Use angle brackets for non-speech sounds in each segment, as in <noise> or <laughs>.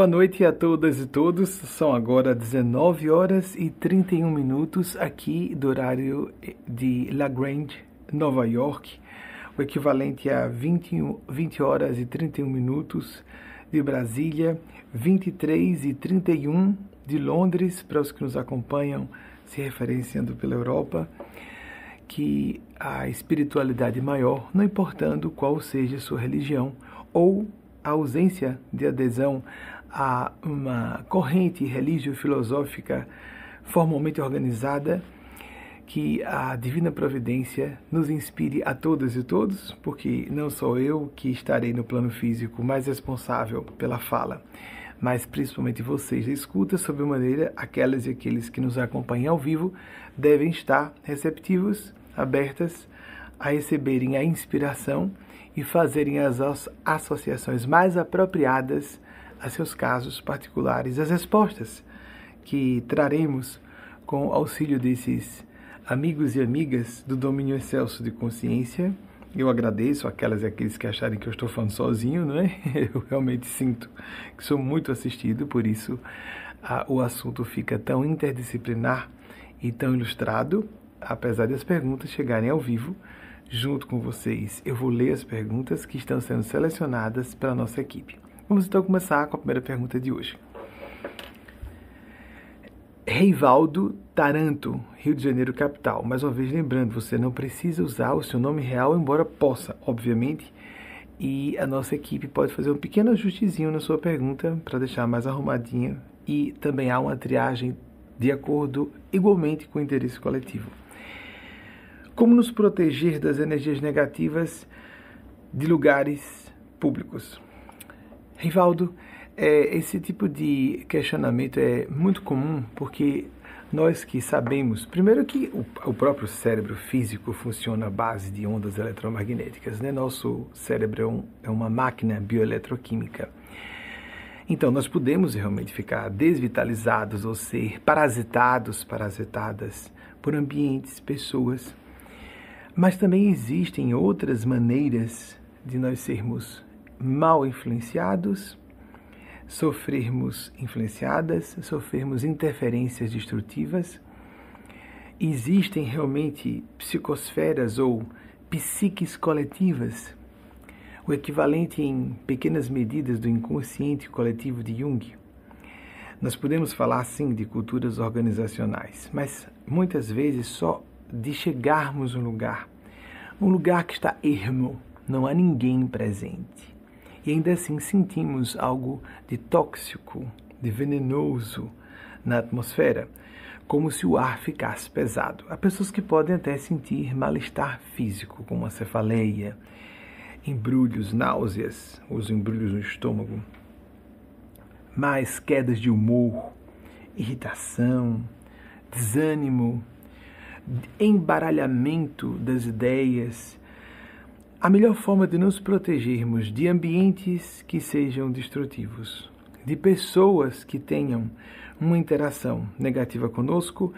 Boa noite a todas e todos. São agora 19 horas e 31 minutos aqui do horário de La Grande, Nova York, o equivalente a 20, 20 horas e 31 minutos de Brasília, 23 e 31 de Londres, para os que nos acompanham se referenciando pela Europa, que a espiritualidade maior, não importando qual seja sua religião ou a ausência de adesão a uma corrente religio-filosófica formalmente organizada, que a Divina Providência nos inspire a todas e todos, porque não sou eu que estarei no plano físico mais responsável pela fala, mas principalmente vocês escuta, sob maneira aquelas e aqueles que nos acompanham ao vivo devem estar receptivos, abertas a receberem a inspiração e fazerem as associações mais apropriadas a seus casos particulares as respostas que traremos com o auxílio desses amigos e amigas do domínio excelso de consciência. Eu agradeço aquelas e aqueles que acharem que eu estou falando sozinho, não é? <laughs> Eu realmente sinto que sou muito assistido, por isso a, o assunto fica tão interdisciplinar e tão ilustrado, apesar das perguntas chegarem ao vivo junto com vocês. Eu vou ler as perguntas que estão sendo selecionadas pela nossa equipe. Vamos então começar com a primeira pergunta de hoje. Reivaldo Taranto, Rio de Janeiro, capital. Mais uma vez lembrando, você não precisa usar o seu nome real, embora possa, obviamente. E a nossa equipe pode fazer um pequeno ajustezinho na sua pergunta para deixar mais arrumadinha. E também há uma triagem de acordo igualmente com o interesse coletivo. Como nos proteger das energias negativas de lugares públicos? Rivaldo, é, esse tipo de questionamento é muito comum porque nós que sabemos, primeiro que o, o, próprio cérebro físico funciona à base de ondas eletromagnéticas, né? Nosso cérebro é, um, é uma máquina bioeletroquímica. Então, nós podemos realmente ficar desvitalizados ou ser parasitados, parasitadas por ambientes, pessoas. Mas também existem outras maneiras de nós sermos mal influenciados, sofrermos influenciadas, sofrermos interferências destrutivas. Existem realmente psicosferas ou psiques coletivas, o equivalente em pequenas medidas do inconsciente coletivo de Jung. Nós podemos falar sim de culturas organizacionais, mas muitas vezes só de chegarmos a um lugar, um lugar que está ermo, não há ninguém presente e ainda assim sentimos algo de tóxico, de venenoso na atmosfera, como se o ar ficasse pesado. Há pessoas que podem até sentir mal-estar físico, como a cefaleia, embrulhos, náuseas, os embrulhos no estômago, mais quedas de humor, irritação, desânimo, embaralhamento das ideias, a melhor forma de nos protegermos de ambientes que sejam destrutivos, de pessoas que tenham uma interação negativa conosco,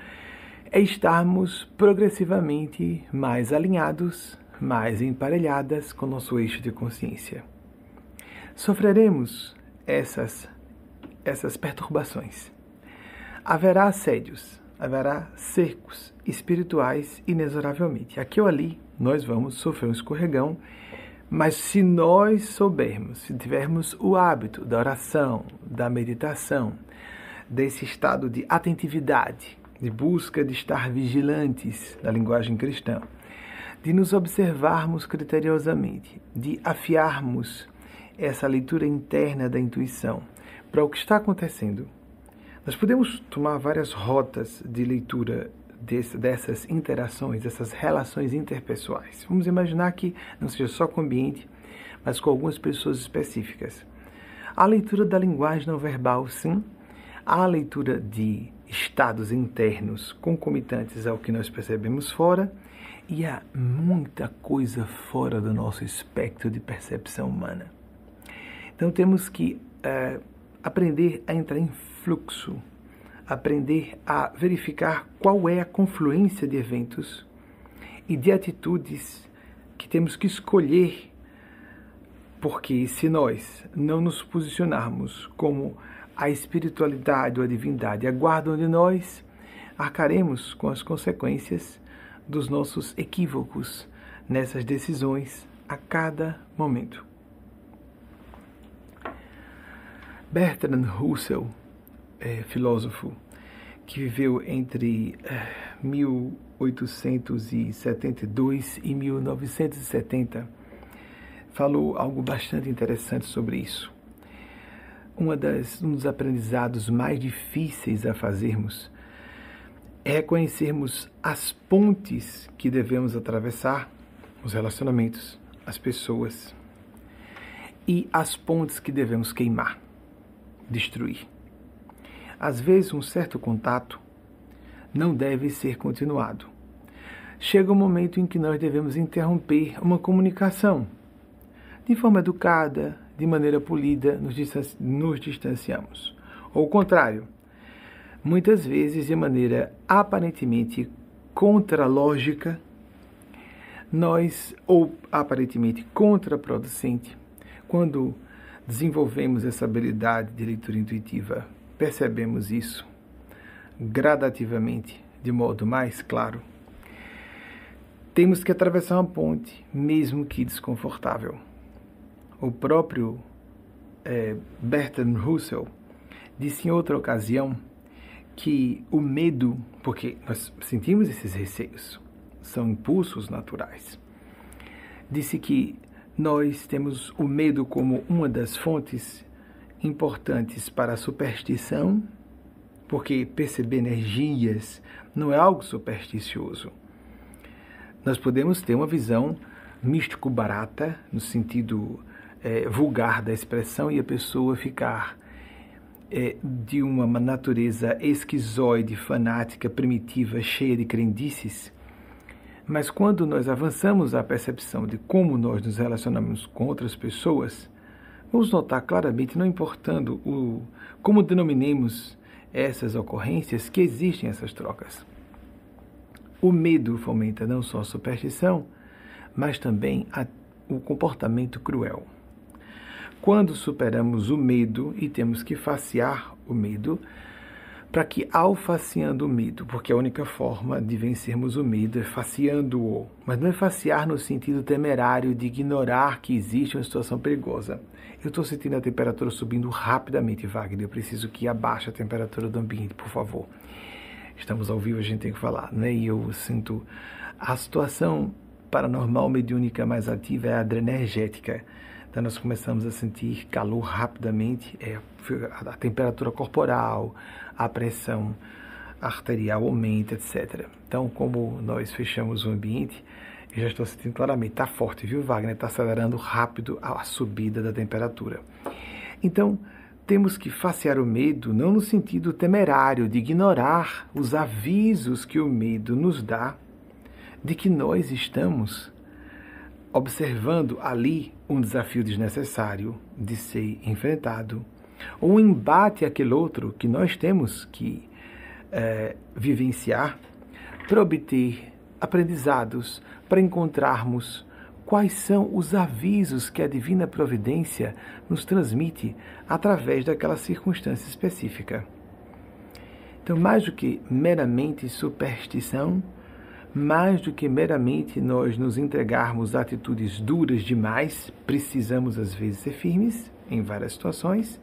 é estarmos progressivamente mais alinhados, mais emparelhadas com nosso eixo de consciência. Sofreremos essas, essas perturbações. Haverá assédios, haverá cercos espirituais inexoravelmente. Aqui ou ali nós vamos sofrer um escorregão, mas se nós soubermos, se tivermos o hábito da oração, da meditação, desse estado de atentividade, de busca de estar vigilantes na linguagem cristã, de nos observarmos criteriosamente, de afiarmos essa leitura interna da intuição para o que está acontecendo. Nós podemos tomar várias rotas de leitura desse, dessas interações, dessas relações interpessoais. Vamos imaginar que não seja só com o ambiente, mas com algumas pessoas específicas. A leitura da linguagem não verbal, sim. A leitura de estados internos concomitantes ao que nós percebemos fora. E há muita coisa fora do nosso espectro de percepção humana. Então temos que é, aprender a entrar em fluxo aprender a verificar qual é a confluência de eventos e de atitudes que temos que escolher Porque se nós não nos posicionarmos como a espiritualidade ou a divindade aguardam de nós, arcaremos com as consequências dos nossos equívocos nessas decisões a cada momento. Bertrand Russell, é, filósofo que viveu entre é, 1872 e 1970, falou algo bastante interessante sobre isso. Uma das, um dos aprendizados mais difíceis a fazermos é reconhecermos as pontes que devemos atravessar, os relacionamentos, as pessoas, e as pontes que devemos queimar, destruir. Às vezes, um certo contato não deve ser continuado. Chega o um momento em que nós devemos interromper uma comunicação. De forma educada, de maneira polida, nos, nos distanciamos. Ou o contrário, muitas vezes de maneira aparentemente contralógica, nós, ou aparentemente contraproducente, quando desenvolvemos essa habilidade de leitura intuitiva, percebemos isso gradativamente, de modo mais claro. Temos que atravessar uma ponte, mesmo que desconfortável. O próprio é, Bertrand Russell disse em outra ocasião que o medo, porque nós sentimos esses receios, são impulsos naturais. Disse que nós temos o medo como uma das fontes importantes para a superstição, porque perceber energias não é algo supersticioso. Nós podemos ter uma visão místico-barata, no sentido é, vulgar da expressão, e a pessoa ficar é, de uma natureza esquizoide, fanática, primitiva, cheia de crendices. Mas quando nós avançamos a percepção de como nós nos relacionamos com outras pessoas, vamos notar claramente, não importando o, como denominemos essas ocorrências, que existem essas trocas. O medo fomenta não só a superstição, mas também a, o comportamento cruel. Quando superamos o medo e temos que facear o medo, para que, ao faceando o medo, porque a única forma de vencermos o medo é faceando-o, mas não é facear no sentido temerário de ignorar que existe uma situação perigosa. Eu estou sentindo a temperatura subindo rapidamente, Wagner. Eu preciso que abaixe a temperatura do ambiente, por favor. Estamos ao vivo, a gente tem que falar, né? E eu sinto a situação paranormal mediúnica mais ativa é a adrenergética então nós começamos a sentir calor rapidamente, é, a temperatura corporal, a pressão arterial aumenta, etc. Então, como nós fechamos o ambiente, eu já estou sentindo claramente, está forte, viu, Wagner? Está acelerando rápido a subida da temperatura. Então, temos que facear o medo não no sentido temerário de ignorar os avisos que o medo nos dá de que nós estamos observando ali um desafio desnecessário de ser enfrentado, ou um embate aquele outro que nós temos que é, vivenciar para obter aprendizados, para encontrarmos quais são os avisos que a divina providência nos transmite através daquela circunstância específica. Então, mais do que meramente superstição, mais do que meramente nós nos entregarmos a atitudes duras demais, precisamos às vezes ser firmes em várias situações,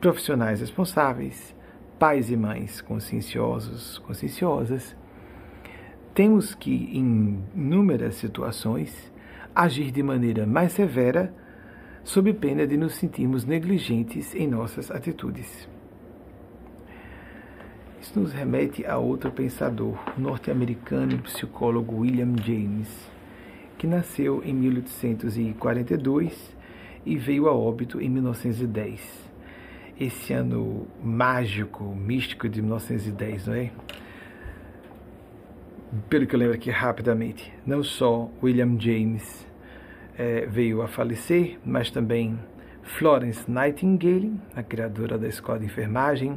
profissionais responsáveis, pais e mães conscienciosos, conscienciosas. Temos que, em inúmeras situações, agir de maneira mais severa, sob pena de nos sentirmos negligentes em nossas atitudes. Isso nos remete a outro pensador, o norte-americano e psicólogo William James, que nasceu em 1842 e veio a óbito em 1910. Esse ano mágico, místico de 1910, não é? Pelo que eu lembro aqui rapidamente, não só William James é, veio a falecer, mas também Florence Nightingale, a criadora da escola de enfermagem,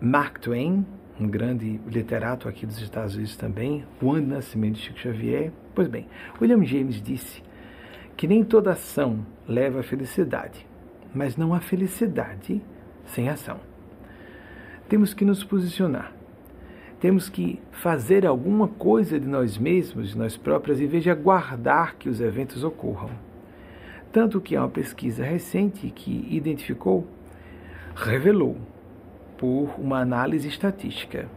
Mark Twain, um grande literato aqui dos Estados Unidos também, ano de nascimento de Chico Xavier. Pois bem, William James disse que nem toda ação leva à felicidade, mas não há felicidade sem ação. Temos que nos posicionar. Temos que fazer alguma coisa de nós mesmos, de nós próprios, em vez de aguardar que os eventos ocorram. Tanto que há uma pesquisa recente que identificou, revelou, por uma análise estatística,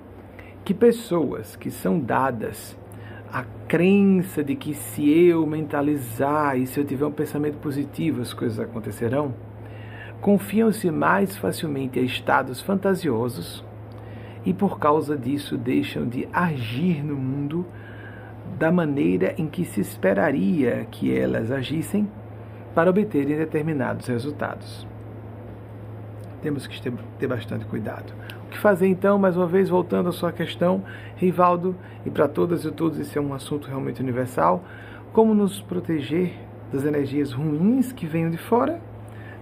que pessoas que são dadas a crença de que se eu mentalizar e se eu tiver um pensamento positivo as coisas acontecerão, confiam-se mais facilmente a estados fantasiosos e por causa disso deixam de agir no mundo da maneira em que se esperaria que elas agissem para obterem determinados resultados. Temos que ter bastante cuidado. O que fazer então, mais uma vez, voltando à sua questão, Rivaldo, e para todas e todos, esse é um assunto realmente universal. Como nos proteger das energias ruins que venham de fora?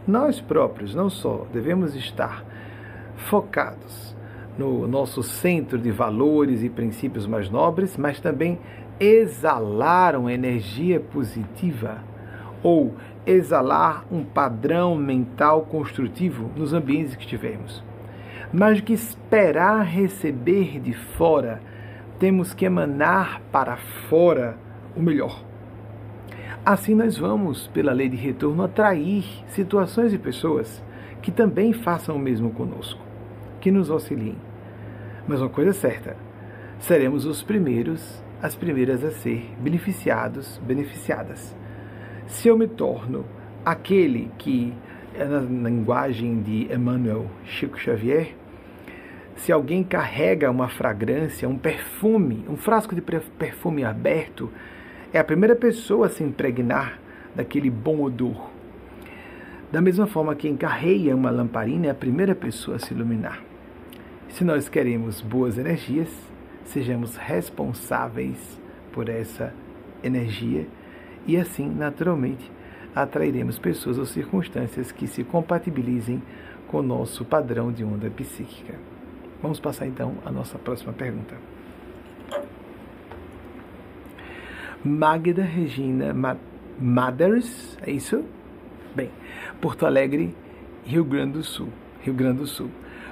Nós próprios, não só, devemos estar focados no nosso centro de valores e princípios mais nobres, mas também exalar uma energia positiva ou exalar um padrão mental construtivo nos ambientes que estivermos mas que esperar receber de fora, temos que emanar para fora o melhor. Assim nós vamos, pela lei de retorno, atrair situações e pessoas que também façam o mesmo conosco, que nos auxiliem. Mas uma coisa é certa, seremos os primeiros, as primeiras a ser beneficiados, beneficiadas. Se eu me torno aquele que é na linguagem de Emmanuel Chico Xavier, se alguém carrega uma fragrância, um perfume, um frasco de perfume aberto, é a primeira pessoa a se impregnar daquele bom odor. Da mesma forma, quem carrega uma lamparina é a primeira pessoa a se iluminar. Se nós queremos boas energias, sejamos responsáveis por essa energia e assim, naturalmente, atrairemos pessoas ou circunstâncias que se compatibilizem com o nosso padrão de onda psíquica. Vamos passar então à nossa próxima pergunta. Magda Regina Mothers, é isso? Bem, Porto Alegre, Rio Grande do Sul. Rio Grande do Sul.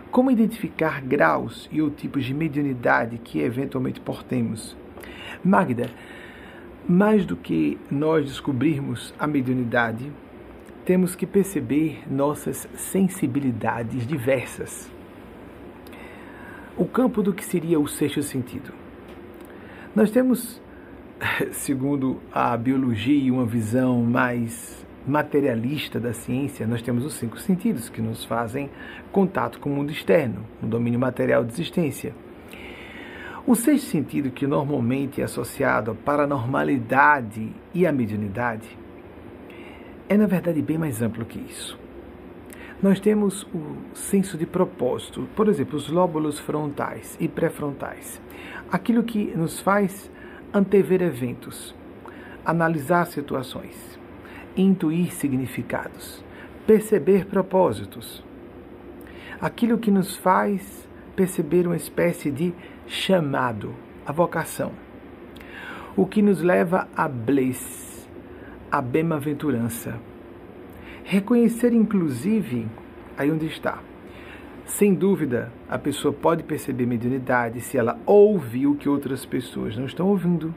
Como identificar graus e ou tipos de mediunidade que eventualmente portemos? Magda, mais do que nós descobrirmos a mediunidade, temos que perceber nossas sensibilidades diversas. O campo do que seria o sexto sentido. Nós temos, <laughs> segundo a biologia, uma visão mais materialista da ciência, nós temos os cinco sentidos que nos fazem contato com o mundo externo, no domínio material de existência. O sexto sentido, que normalmente é associado à paranormalidade e à mediunidade, é na verdade bem mais amplo que isso. Nós temos o senso de propósito, por exemplo, os lóbulos frontais e pré-frontais. Aquilo que nos faz antever eventos, analisar situações, intuir significados, perceber propósitos. Aquilo que nos faz perceber uma espécie de chamado, a vocação. O que nos leva a bliss, a bem-aventurança. Reconhecer, inclusive, aí onde está. Sem dúvida, a pessoa pode perceber mediunidade se ela ouve o que outras pessoas não estão ouvindo.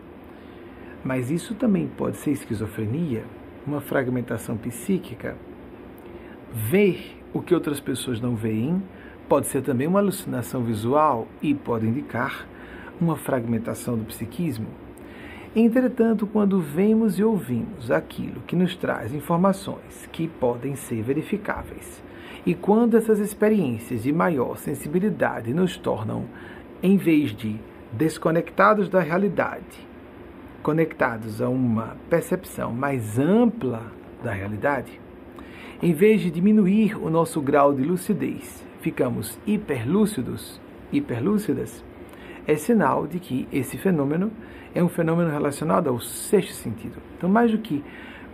Mas isso também pode ser esquizofrenia, uma fragmentação psíquica. Ver o que outras pessoas não veem Pode ser também uma alucinação visual e pode indicar uma fragmentação do psiquismo. Entretanto, quando vemos e ouvimos aquilo que nos traz informações que podem ser verificáveis, e quando essas experiências de maior sensibilidade nos tornam, em vez de desconectados da realidade, conectados a uma percepção mais ampla da realidade, em vez de diminuir o nosso grau de lucidez ficamos hiperlúcidos, hiperlúcidas, é sinal de que esse fenômeno é um fenômeno relacionado ao sexto sentido. Então, mais do que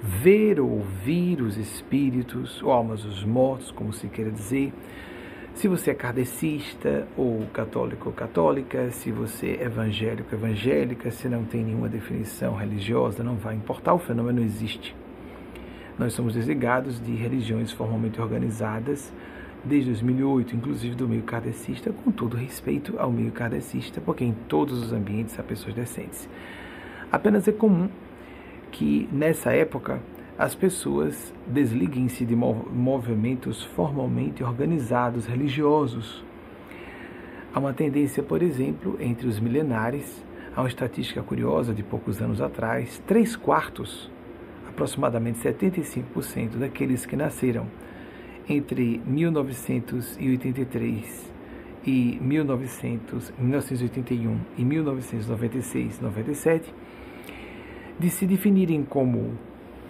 ver ou ouvir os espíritos, ou almas dos mortos, como se queira dizer, se você é kardecista ou católico ou católica, se você é evangélico ou evangélica, se não tem nenhuma definição religiosa, não vai importar, o fenômeno existe. Nós somos desligados de religiões formalmente organizadas desde 2008, inclusive do meio kardecista, com todo respeito ao meio kardecista, porque em todos os ambientes há pessoas decentes. Apenas é comum que nessa época as pessoas desliguem-se de movimentos formalmente organizados religiosos. Há uma tendência, por exemplo, entre os milenares, há uma estatística curiosa de poucos anos atrás, três quartos, aproximadamente 75% daqueles que nasceram entre 1983 e 1900, 1981 e 1996, 97, de se definirem como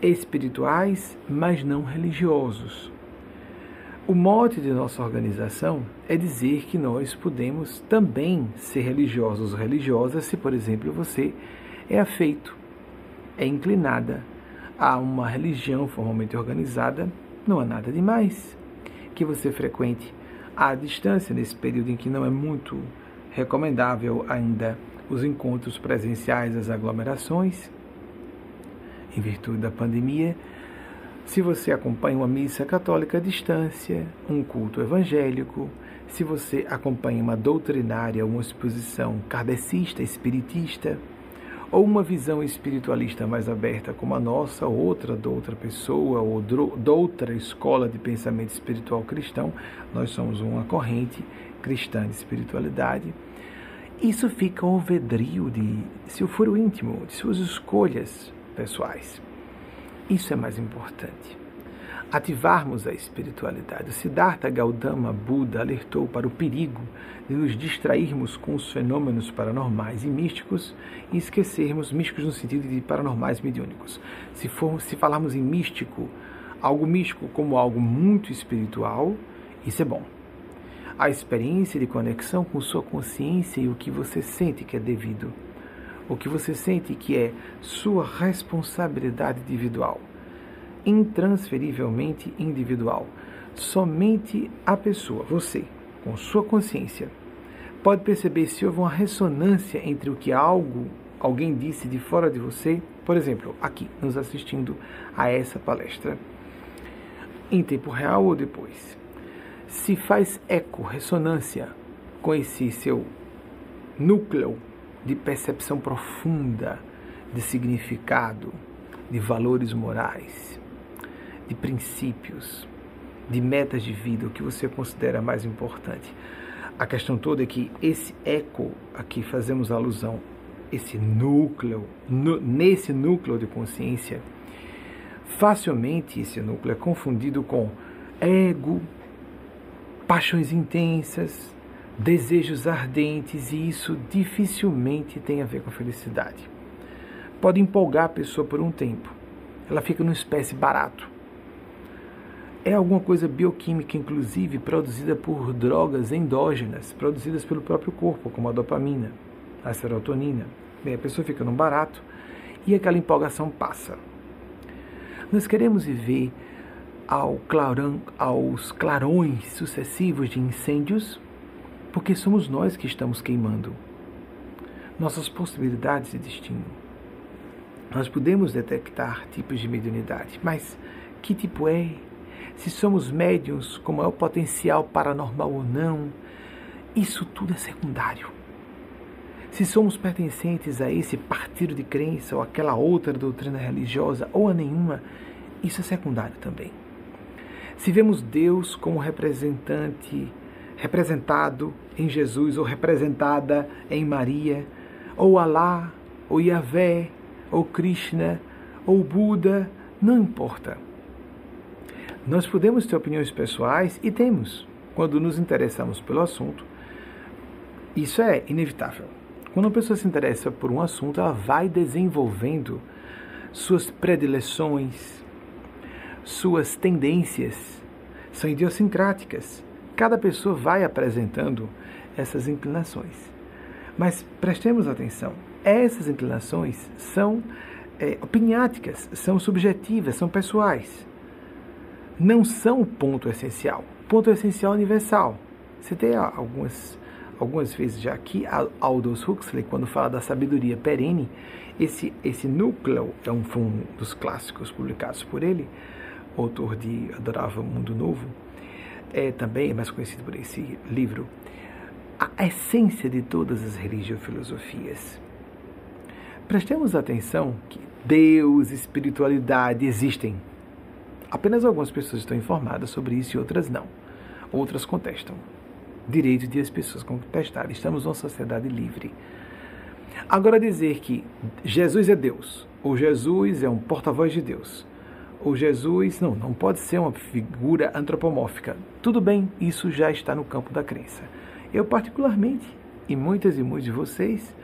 espirituais, mas não religiosos. O mote de nossa organização é dizer que nós podemos também ser religiosos ou religiosas se, por exemplo, você é afeito, é inclinada a uma religião formalmente organizada, não há nada demais que você frequente. À distância nesse período em que não é muito recomendável ainda os encontros presenciais, as aglomerações em virtude da pandemia, se você acompanha uma missa católica à distância, um culto evangélico, se você acompanha uma doutrinária, uma exposição kardecista, espiritista, ou uma visão espiritualista mais aberta como a nossa, outra de outra pessoa, ou de outra escola de pensamento espiritual cristão, nós somos uma corrente cristã de espiritualidade. Isso fica ao vedrio de seu foro íntimo, de suas escolhas pessoais. Isso é mais importante. Ativarmos a espiritualidade. O Siddhartha Gautama Buda alertou para o perigo de nos distrairmos com os fenômenos paranormais e místicos e esquecermos místicos no sentido de paranormais mediúnicos. Se, se falarmos em místico, algo místico como algo muito espiritual, isso é bom. A experiência de conexão com sua consciência e o que você sente que é devido o que você sente que é sua responsabilidade individual, intransferivelmente individual. Somente a pessoa, você, com sua consciência, pode perceber se houve uma ressonância entre o que algo, alguém disse de fora de você, por exemplo, aqui, nos assistindo a essa palestra, em tempo real ou depois. Se faz eco, ressonância com esse seu núcleo de percepção profunda de significado, de valores morais, de princípios, de metas de vida, o que você considera mais importante. A questão toda é que esse eco a que fazemos alusão, esse núcleo, nesse núcleo de consciência, facilmente esse núcleo é confundido com ego, paixões intensas, desejos ardentes e isso dificilmente tem a ver com felicidade. Pode empolgar a pessoa por um tempo, ela fica numa espécie barato. É alguma coisa bioquímica, inclusive, produzida por drogas endógenas, produzidas pelo próprio corpo, como a dopamina, a serotonina. Bem, a pessoa fica num barato e aquela empolgação passa. Nós queremos viver ao clarão, aos clarões sucessivos de incêndios porque somos nós que estamos queimando nossas possibilidades de destino. Nós podemos detectar tipos de mediunidade, mas que tipo é? Se somos médiums, como é o potencial paranormal ou não, isso tudo é secundário. Se somos pertencentes a esse partido de crença ou aquela outra doutrina religiosa ou a nenhuma, isso é secundário também. Se vemos Deus como representante representado em Jesus ou representada em Maria, ou Alá, ou Yahvé, ou Krishna, ou Buda, não importa. Nós podemos ter opiniões pessoais e temos, quando nos interessamos pelo assunto. Isso é inevitável. Quando uma pessoa se interessa por um assunto, ela vai desenvolvendo suas predileções, suas tendências, são idiosincráticas. Cada pessoa vai apresentando essas inclinações. Mas prestemos atenção, essas inclinações são é, opiniáticas, são subjetivas, são pessoais. Não são o ponto essencial. O ponto essencial é universal. Você tem algumas, algumas vezes já aqui, Aldous Huxley, quando fala da sabedoria perene, esse, esse núcleo é um, um dos clássicos publicados por ele, autor de Adorável Mundo Novo, é também é mais conhecido por esse livro, a essência de todas as religiofilosofias. Prestemos atenção que Deus, espiritualidade existem. Apenas algumas pessoas estão informadas sobre isso e outras não. Outras contestam. Direito de as pessoas contestarem. Estamos numa sociedade livre. Agora dizer que Jesus é Deus, ou Jesus é um porta-voz de Deus, ou Jesus, não, não pode ser uma figura antropomórfica. Tudo bem, isso já está no campo da crença. Eu particularmente, e muitas e muitos de vocês,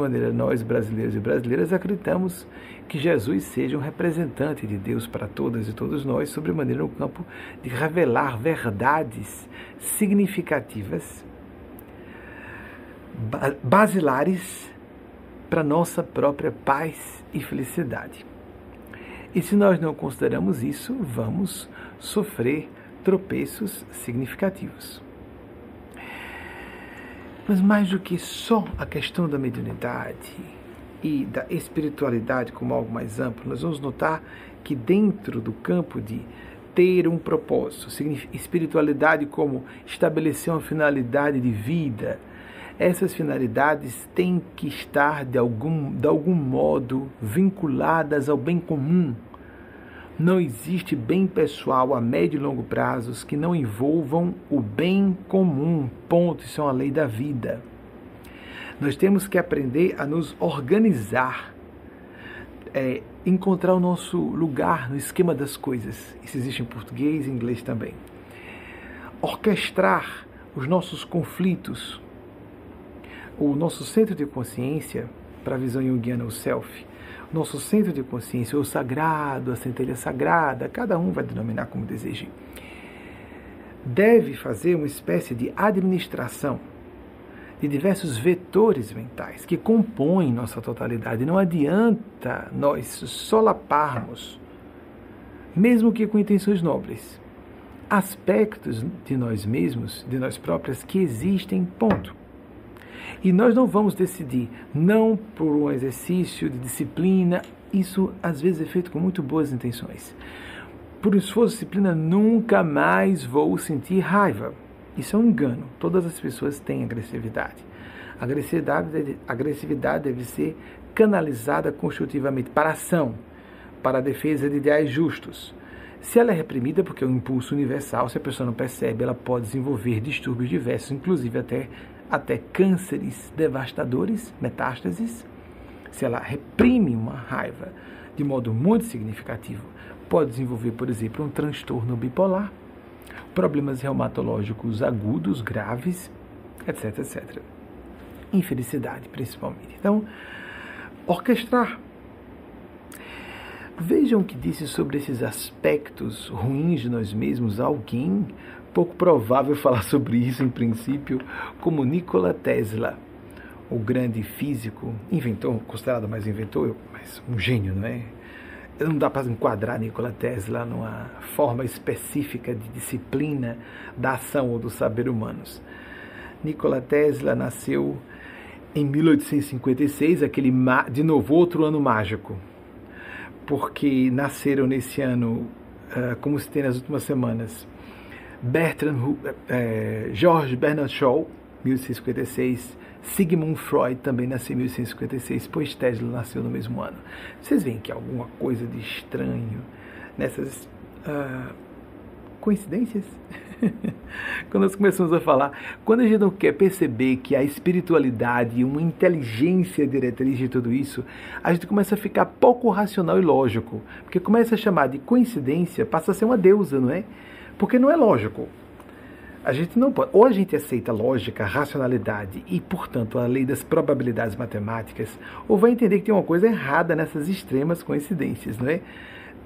maneira nós brasileiros e brasileiras acreditamos que Jesus seja um representante de Deus para todas e todos nós, maneira no campo de revelar verdades significativas, basilares para nossa própria paz e felicidade. E se nós não consideramos isso, vamos sofrer tropeços significativos. Mas mais do que só a questão da mediunidade e da espiritualidade como algo mais amplo, nós vamos notar que dentro do campo de ter um propósito, espiritualidade como estabelecer uma finalidade de vida, essas finalidades têm que estar de algum, de algum modo vinculadas ao bem comum. Não existe bem pessoal a médio e longo prazos que não envolvam o bem comum. Ponto. Isso é uma lei da vida. Nós temos que aprender a nos organizar, é, encontrar o nosso lugar no esquema das coisas. Isso existe em português e inglês também. Orquestrar os nossos conflitos, o nosso centro de consciência, para a visão junguiana, o self, nosso centro de consciência, o sagrado, a centelha sagrada, cada um vai denominar como deseje, deve fazer uma espécie de administração de diversos vetores mentais que compõem nossa totalidade. Não adianta nós solaparmos, mesmo que com intenções nobres, aspectos de nós mesmos, de nós próprias, que existem, ponto. E nós não vamos decidir, não por um exercício de disciplina, isso às vezes é feito com muito boas intenções. Por esforço de disciplina, nunca mais vou sentir raiva. Isso é um engano. Todas as pessoas têm agressividade. A agressividade, agressividade deve ser canalizada construtivamente para ação, para a defesa de ideais justos. Se ela é reprimida, porque é um impulso universal, se a pessoa não percebe, ela pode desenvolver distúrbios diversos, inclusive até até cânceres devastadores, metástases, se ela reprime uma raiva de modo muito significativo, pode desenvolver, por exemplo, um transtorno bipolar, problemas reumatológicos agudos, graves, etc, etc. Infelicidade, principalmente. Então, orquestrar. Vejam o que disse sobre esses aspectos ruins de nós mesmos alguém pouco provável <laughs> falar sobre isso em princípio, como Nikola Tesla, o grande físico, inventor, considerado mais inventor, mas um gênio, não é? Não dá para enquadrar Nikola Tesla numa forma específica de disciplina da ação ou do saber humanos. Nikola Tesla nasceu em 1856, aquele de novo outro ano mágico, porque nasceram nesse ano, uh, como se tem nas últimas semanas, Bertrand, é, George Bernard Shaw, 1656, Sigmund Freud também nasceu em 1656, pois Tesla nasceu no mesmo ano. Vocês veem que há alguma coisa de estranho nessas uh, coincidências? <laughs> quando nós começamos a falar, quando a gente não quer perceber que a espiritualidade e uma inteligência diretriz de tudo isso, a gente começa a ficar pouco racional e lógico, porque começa a chamar de coincidência, passa a ser uma deusa, não é? Porque não é lógico. A gente não pode. Ou a gente aceita lógica, racionalidade e, portanto, a lei das probabilidades matemáticas, ou vai entender que tem uma coisa errada nessas extremas coincidências, não é?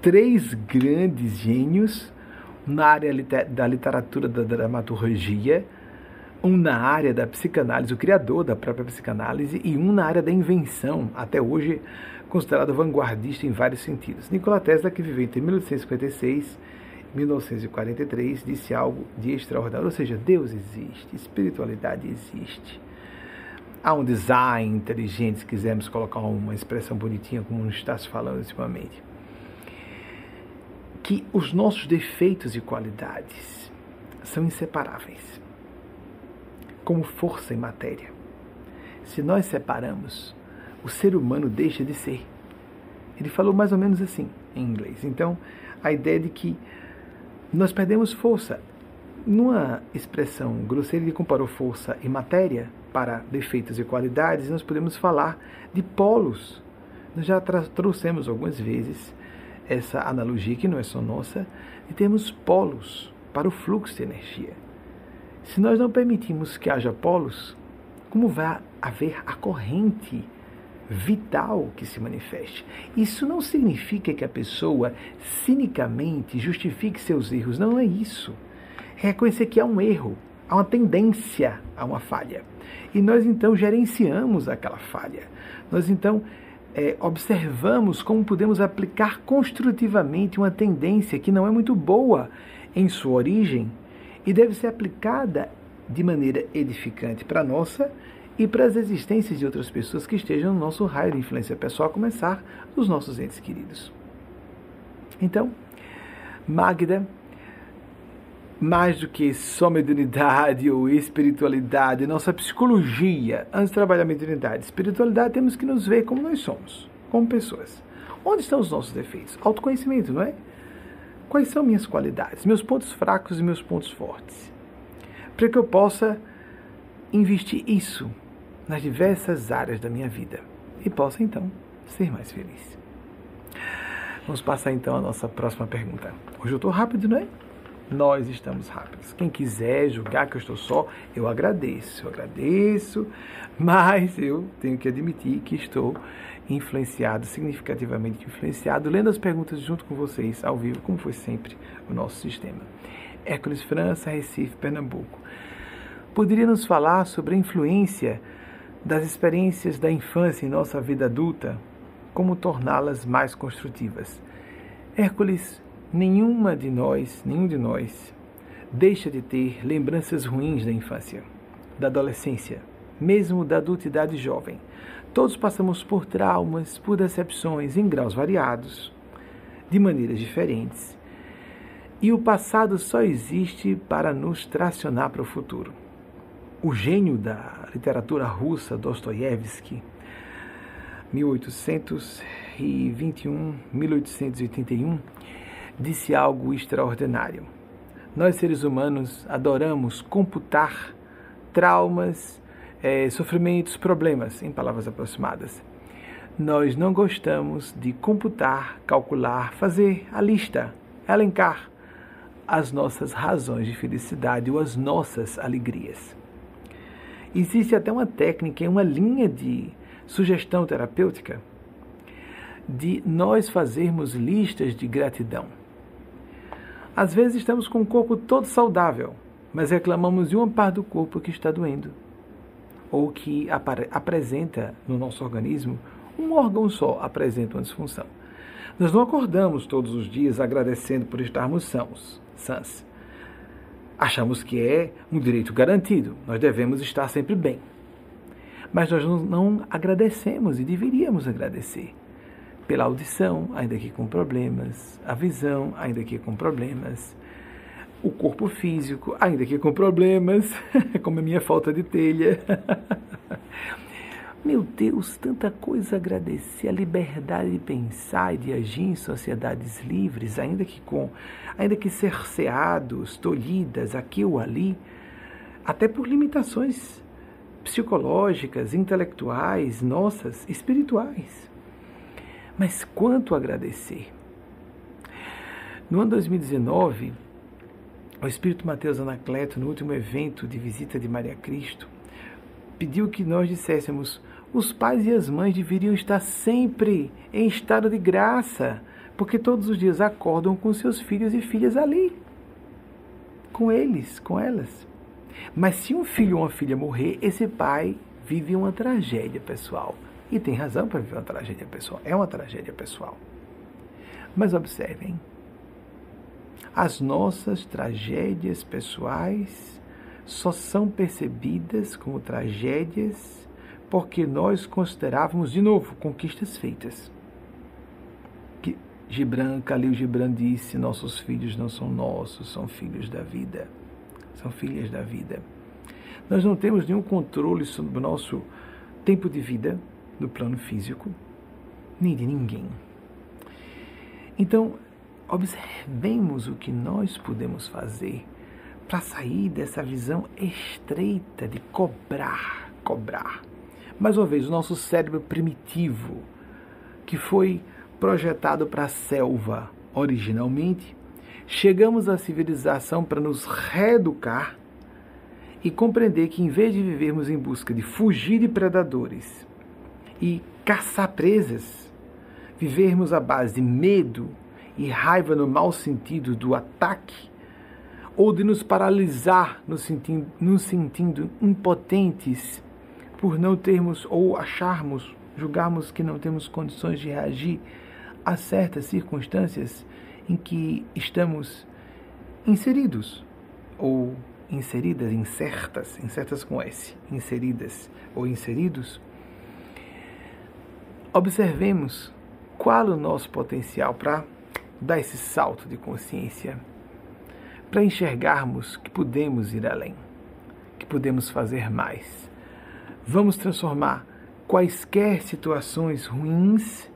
Três grandes gênios na área da literatura da dramaturgia, um na área da psicanálise, o criador da própria psicanálise, e um na área da invenção, até hoje considerado vanguardista em vários sentidos. Nikola Tesla, que viveu entre 1856 1943, disse algo de extraordinário. Ou seja, Deus existe, espiritualidade existe. Há um design inteligente, se quisermos colocar uma expressão bonitinha, como está se falando ultimamente. que os nossos defeitos e qualidades são inseparáveis, como força e matéria. Se nós separamos, o ser humano deixa de ser. Ele falou mais ou menos assim em inglês. Então, a ideia de que nós perdemos força. Numa expressão grosseira, ele comparou força e matéria para defeitos e qualidades, nós podemos falar de polos. Nós já trouxemos algumas vezes essa analogia, que não é só nossa, de termos polos para o fluxo de energia. Se nós não permitimos que haja polos, como vai haver a corrente vital que se manifeste? Isso não significa que a pessoa cinicamente justifique seus erros, não é isso. Reconhecer que há um erro, há uma tendência a uma falha. E nós então gerenciamos aquela falha. Nós então é, observamos como podemos aplicar construtivamente uma tendência que não é muito boa em sua origem e deve ser aplicada de maneira edificante para a nossa e para as existências de outras pessoas que estejam no nosso raio de influência pessoal, a começar dos nossos entes queridos. Então, Magda mais do que só mediunidade ou espiritualidade, nossa psicologia, antes de trabalhar mediunidade, espiritualidade, temos que nos ver como nós somos, como pessoas. Onde estão os nossos defeitos? Autoconhecimento, não é? Quais são minhas qualidades, meus pontos fracos e meus pontos fortes? Para que eu possa investir isso nas diversas áreas da minha vida e possa então ser mais feliz. Vamos passar então a nossa próxima pergunta. Hoje eu estou rápido, não é? nós estamos rápidos. Quem quiser julgar que eu estou só, eu agradeço, eu agradeço, mas eu tenho que admitir que estou influenciado, significativamente influenciado, lendo as perguntas junto com vocês, ao vivo, como foi sempre o nosso sistema. Hércules França, Recife, Pernambuco. Poderia nos falar sobre a influência das experiências da infância em nossa vida adulta, como torná-las mais construtivas? Hércules, Nenhuma de nós, nenhum de nós, deixa de ter lembranças ruins da infância, da adolescência, mesmo da adultidade jovem. Todos passamos por traumas, por decepções em graus variados, de maneiras diferentes. E o passado só existe para nos tracionar para o futuro. O gênio da literatura russa, Dostoiévski, 1821-1881, disse algo extraordinário. Nós, seres humanos, adoramos computar traumas, é, sofrimentos, problemas, em palavras aproximadas. Nós não gostamos de computar, calcular, fazer a lista, elencar as nossas razões de felicidade ou as nossas alegrias. Existe até uma técnica, uma linha de sugestão terapêutica de nós fazermos listas de gratidão. Às vezes estamos com o corpo todo saudável, mas reclamamos de uma parte do corpo que está doendo, ou que apresenta no nosso organismo um órgão só apresenta uma disfunção. Nós não acordamos todos os dias agradecendo por estarmos sãos, sãs. Achamos que é um direito garantido, nós devemos estar sempre bem. Mas nós não agradecemos e deveríamos agradecer pela audição, ainda que com problemas, a visão, ainda que com problemas, o corpo físico, ainda que com problemas, <laughs> como a minha falta de telha. <laughs> Meu Deus, tanta coisa a agradecer, a liberdade de pensar e de agir em sociedades livres, ainda que com, ainda que cerceados, tolhidas aqui ou ali, até por limitações psicológicas, intelectuais, nossas, espirituais. Mas quanto agradecer? No ano 2019, o Espírito Mateus Anacleto, no último evento de visita de Maria Cristo, pediu que nós disséssemos: os pais e as mães deveriam estar sempre em estado de graça, porque todos os dias acordam com seus filhos e filhas ali, com eles, com elas. Mas se um filho ou uma filha morrer, esse pai vive uma tragédia pessoal. E tem razão para viver uma tragédia pessoal. É uma tragédia pessoal. Mas observem, as nossas tragédias pessoais só são percebidas como tragédias porque nós considerávamos, de novo, conquistas feitas. Que Gibran, Khalil Gibran disse: Nossos filhos não são nossos, são filhos da vida. São filhas da vida. Nós não temos nenhum controle sobre o nosso tempo de vida no plano físico, nem de ninguém. Então, observemos o que nós podemos fazer para sair dessa visão estreita de cobrar, cobrar. Mais uma vez, o nosso cérebro primitivo, que foi projetado para a selva originalmente, chegamos à civilização para nos reeducar e compreender que, em vez de vivermos em busca de fugir de predadores e caçar presas, vivermos à base de medo e raiva no mau sentido do ataque, ou de nos paralisar nos sentindo, nos sentindo impotentes por não termos ou acharmos, julgarmos que não temos condições de reagir a certas circunstâncias em que estamos inseridos ou inseridas, incertas, incertas com S, inseridas ou inseridos, observemos qual o nosso potencial para dar esse salto de consciência para enxergarmos que podemos ir além, que podemos fazer mais. Vamos transformar quaisquer situações ruins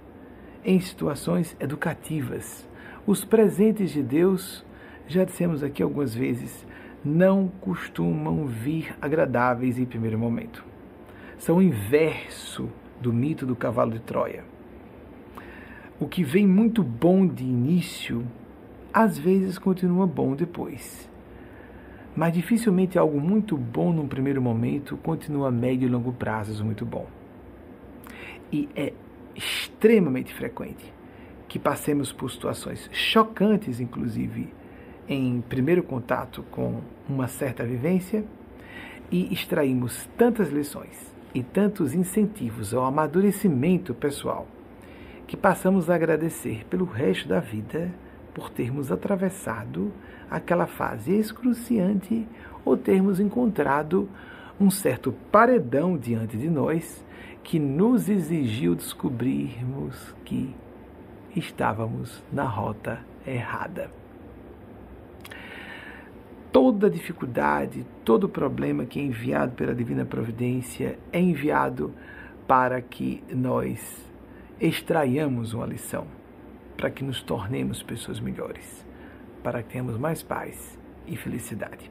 em situações educativas. Os presentes de Deus, já dissemos aqui algumas vezes, não costumam vir agradáveis em primeiro momento. São o inverso do mito do cavalo de Troia. O que vem muito bom de início às vezes continua bom depois. Mas dificilmente algo muito bom num primeiro momento continua a médio e longo prazos muito bom. E é extremamente frequente que passemos por situações chocantes, inclusive, em primeiro contato com uma certa vivência e extraímos tantas lições e tantos incentivos ao amadurecimento pessoal que passamos a agradecer pelo resto da vida por termos atravessado aquela fase excruciante ou termos encontrado um certo paredão diante de nós que nos exigiu descobrirmos que estávamos na rota errada. Toda dificuldade, todo problema que é enviado pela divina providência é enviado para que nós extraiamos uma lição para que nos tornemos pessoas melhores, para que tenhamos mais paz e felicidade.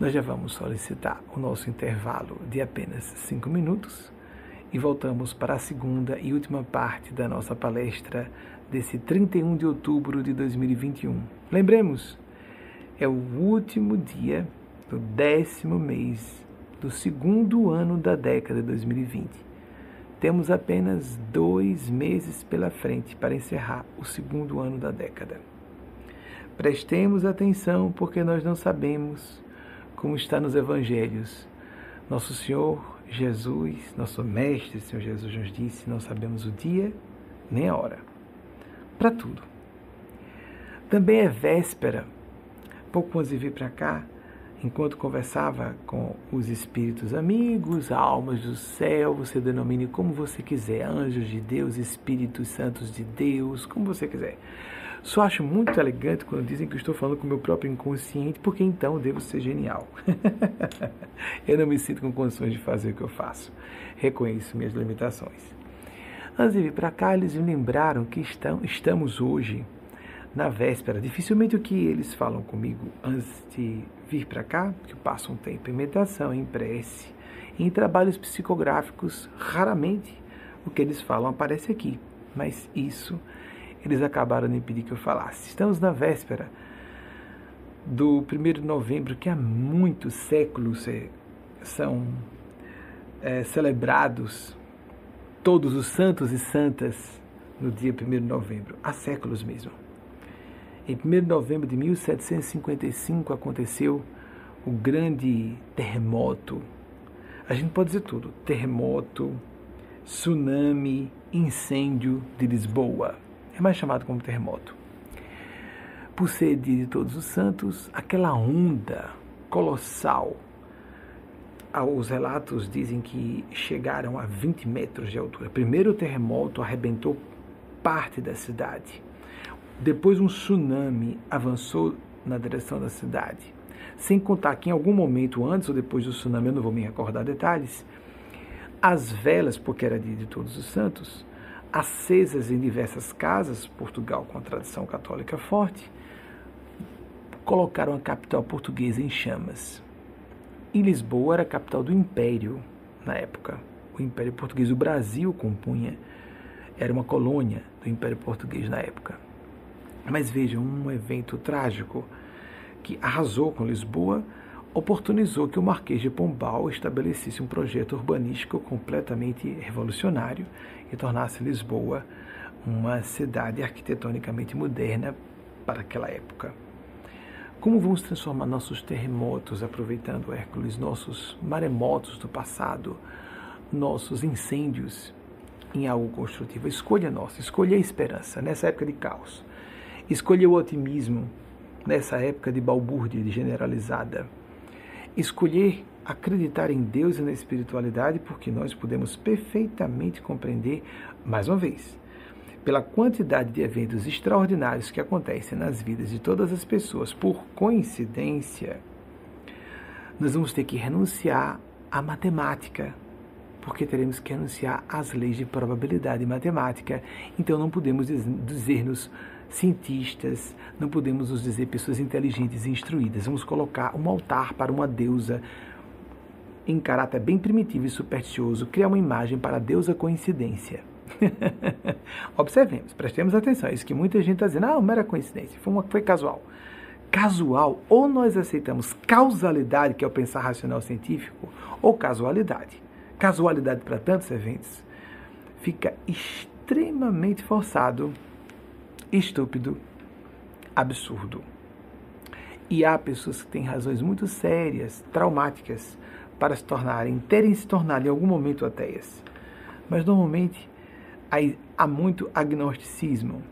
Nós já vamos solicitar o nosso intervalo de apenas cinco minutos e voltamos para a segunda e última parte da nossa palestra desse 31 de outubro de 2021. Lembremos, é o último dia do décimo mês do segundo ano da década de 2020 temos apenas dois meses pela frente para encerrar o segundo ano da década. Prestemos atenção porque nós não sabemos como está nos evangelhos. Nosso Senhor Jesus, nosso Mestre, Senhor Jesus nos disse: não sabemos o dia nem a hora. Para tudo. Também é véspera. Pouco antes de vir para cá, enquanto conversava com os espíritos amigos, almas do céu, você denomine como você quiser, anjos de Deus, espíritos santos de Deus, como você quiser. Só acho muito elegante quando dizem que estou falando com o meu próprio inconsciente, porque então eu devo ser genial. <laughs> eu não me sinto com condições de fazer o que eu faço. Reconheço minhas limitações. Antes de vir para cá, eles me lembraram que estão, estamos hoje na véspera. Dificilmente o que eles falam comigo antes de vir para cá, que eu passo um tempo em meditação, em prece, em trabalhos psicográficos, raramente o que eles falam aparece aqui. Mas isso eles acabaram de impedir que eu falasse. Estamos na véspera do 1 de novembro, que há muitos séculos é, são é, celebrados todos os santos e santas no dia 1 de novembro, há séculos mesmo. Em 1 de novembro de 1755 aconteceu o grande terremoto. A gente pode dizer tudo: terremoto, tsunami, incêndio de Lisboa. É mais chamado como terremoto. Por ser dia de Todos os Santos, aquela onda colossal. Os relatos dizem que chegaram a 20 metros de altura. Primeiro o terremoto arrebentou parte da cidade. Depois um tsunami avançou na direção da cidade. Sem contar que em algum momento antes ou depois do tsunami, eu não vou me recordar detalhes, as velas, porque era dia de Todos os Santos, acesas em diversas casas, Portugal com a tradição católica forte, colocaram a capital portuguesa em chamas. E Lisboa era a capital do Império na época. O Império Português, o Brasil compunha, era uma colônia do Império Português na época. Mas vejam, um evento trágico que arrasou com Lisboa oportunizou que o Marquês de Pombal estabelecesse um projeto urbanístico completamente revolucionário e tornasse Lisboa uma cidade arquitetonicamente moderna para aquela época. Como vamos transformar nossos terremotos, aproveitando Hércules, nossos maremotos do passado, nossos incêndios, em algo construtivo? Escolha nossa, escolha a esperança nessa época de caos. Escolha o otimismo nessa época de balbúrdia de generalizada. Escolher acreditar em Deus e na espiritualidade, porque nós podemos perfeitamente compreender, mais uma vez, pela quantidade de eventos extraordinários que acontecem nas vidas de todas as pessoas por coincidência, nós vamos ter que renunciar à matemática, porque teremos que renunciar às leis de probabilidade matemática. Então não podemos dizer-nos cientistas, não podemos nos dizer pessoas inteligentes e instruídas. Vamos colocar um altar para uma deusa em caráter bem primitivo e supersticioso, criar uma imagem para a deusa coincidência. <laughs> Observemos, prestemos atenção. Isso que muita gente está dizendo, ah, mera coincidência, foi, uma, foi casual. Casual, ou nós aceitamos causalidade, que é o pensar racional científico, ou casualidade. Casualidade para tantos eventos fica extremamente forçado estúpido, absurdo. E há pessoas que têm razões muito sérias, traumáticas, para se tornarem, terem se tornado em algum momento ateias. Mas normalmente há muito agnosticismo,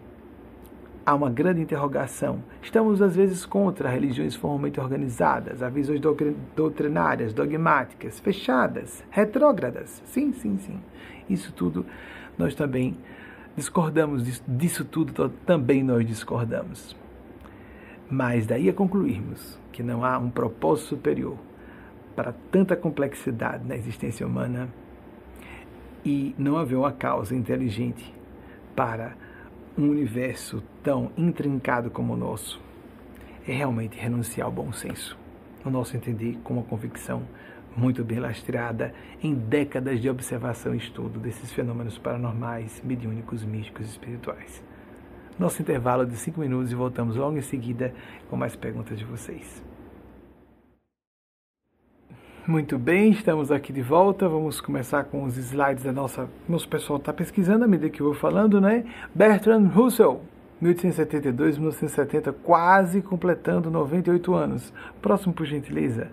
há uma grande interrogação. Estamos às vezes contra religiões formalmente organizadas, há visões doutrinárias, dogmáticas, fechadas, retrógradas. Sim, sim, sim. Isso tudo nós também discordamos disso, disso tudo, também nós discordamos. Mas daí a concluirmos que não há um propósito superior para tanta complexidade na existência humana e não haver uma causa inteligente para um universo tão intrincado como o nosso, é realmente renunciar ao bom senso, no nosso entender, com uma convicção muito bem lastreada em décadas de observação e estudo desses fenômenos paranormais, mediúnicos, místicos e espirituais. Nosso intervalo de cinco minutos e voltamos logo em seguida com mais perguntas de vocês. Muito bem, estamos aqui de volta. Vamos começar com os slides da nossa. Nosso pessoal está pesquisando à medida que eu vou falando, né? Bertrand Russell, 1872-1970, quase completando 98 anos. Próximo, por gentileza.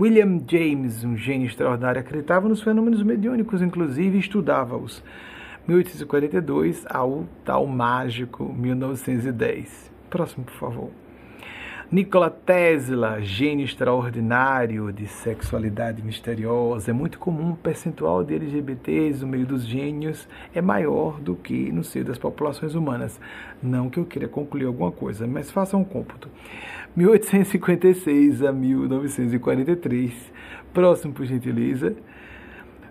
William James, um gênio extraordinário, acreditava nos fenômenos mediúnicos, inclusive estudava-os. 1842 ao tal mágico 1910. Próximo, por favor. Nikola Tesla, gênio extraordinário de sexualidade misteriosa. É muito comum o percentual de LGBTs no meio dos gênios é maior do que no seio das populações humanas. Não que eu queira concluir alguma coisa, mas faça um cômputo. 1856 a 1943. Próximo, por gentileza.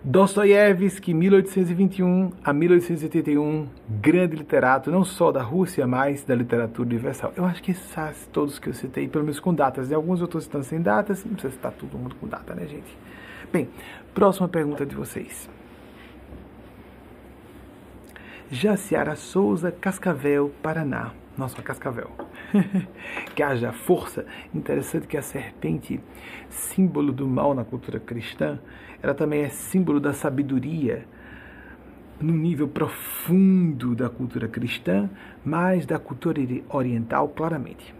Dostoiévski, 1821 a 1881, grande literato, não só da Rússia, mas da literatura universal. Eu acho que esses todos que eu citei, pelo menos com datas, e alguns eu estou citando sem datas, não precisa citar todo mundo com data, né, gente? Bem, próxima pergunta de vocês. Jaciara Souza, Cascavel, Paraná nossa cascavel. <laughs> que haja força. Interessante que a serpente, símbolo do mal na cultura cristã, ela também é símbolo da sabedoria no nível profundo da cultura cristã, mas da cultura oriental claramente.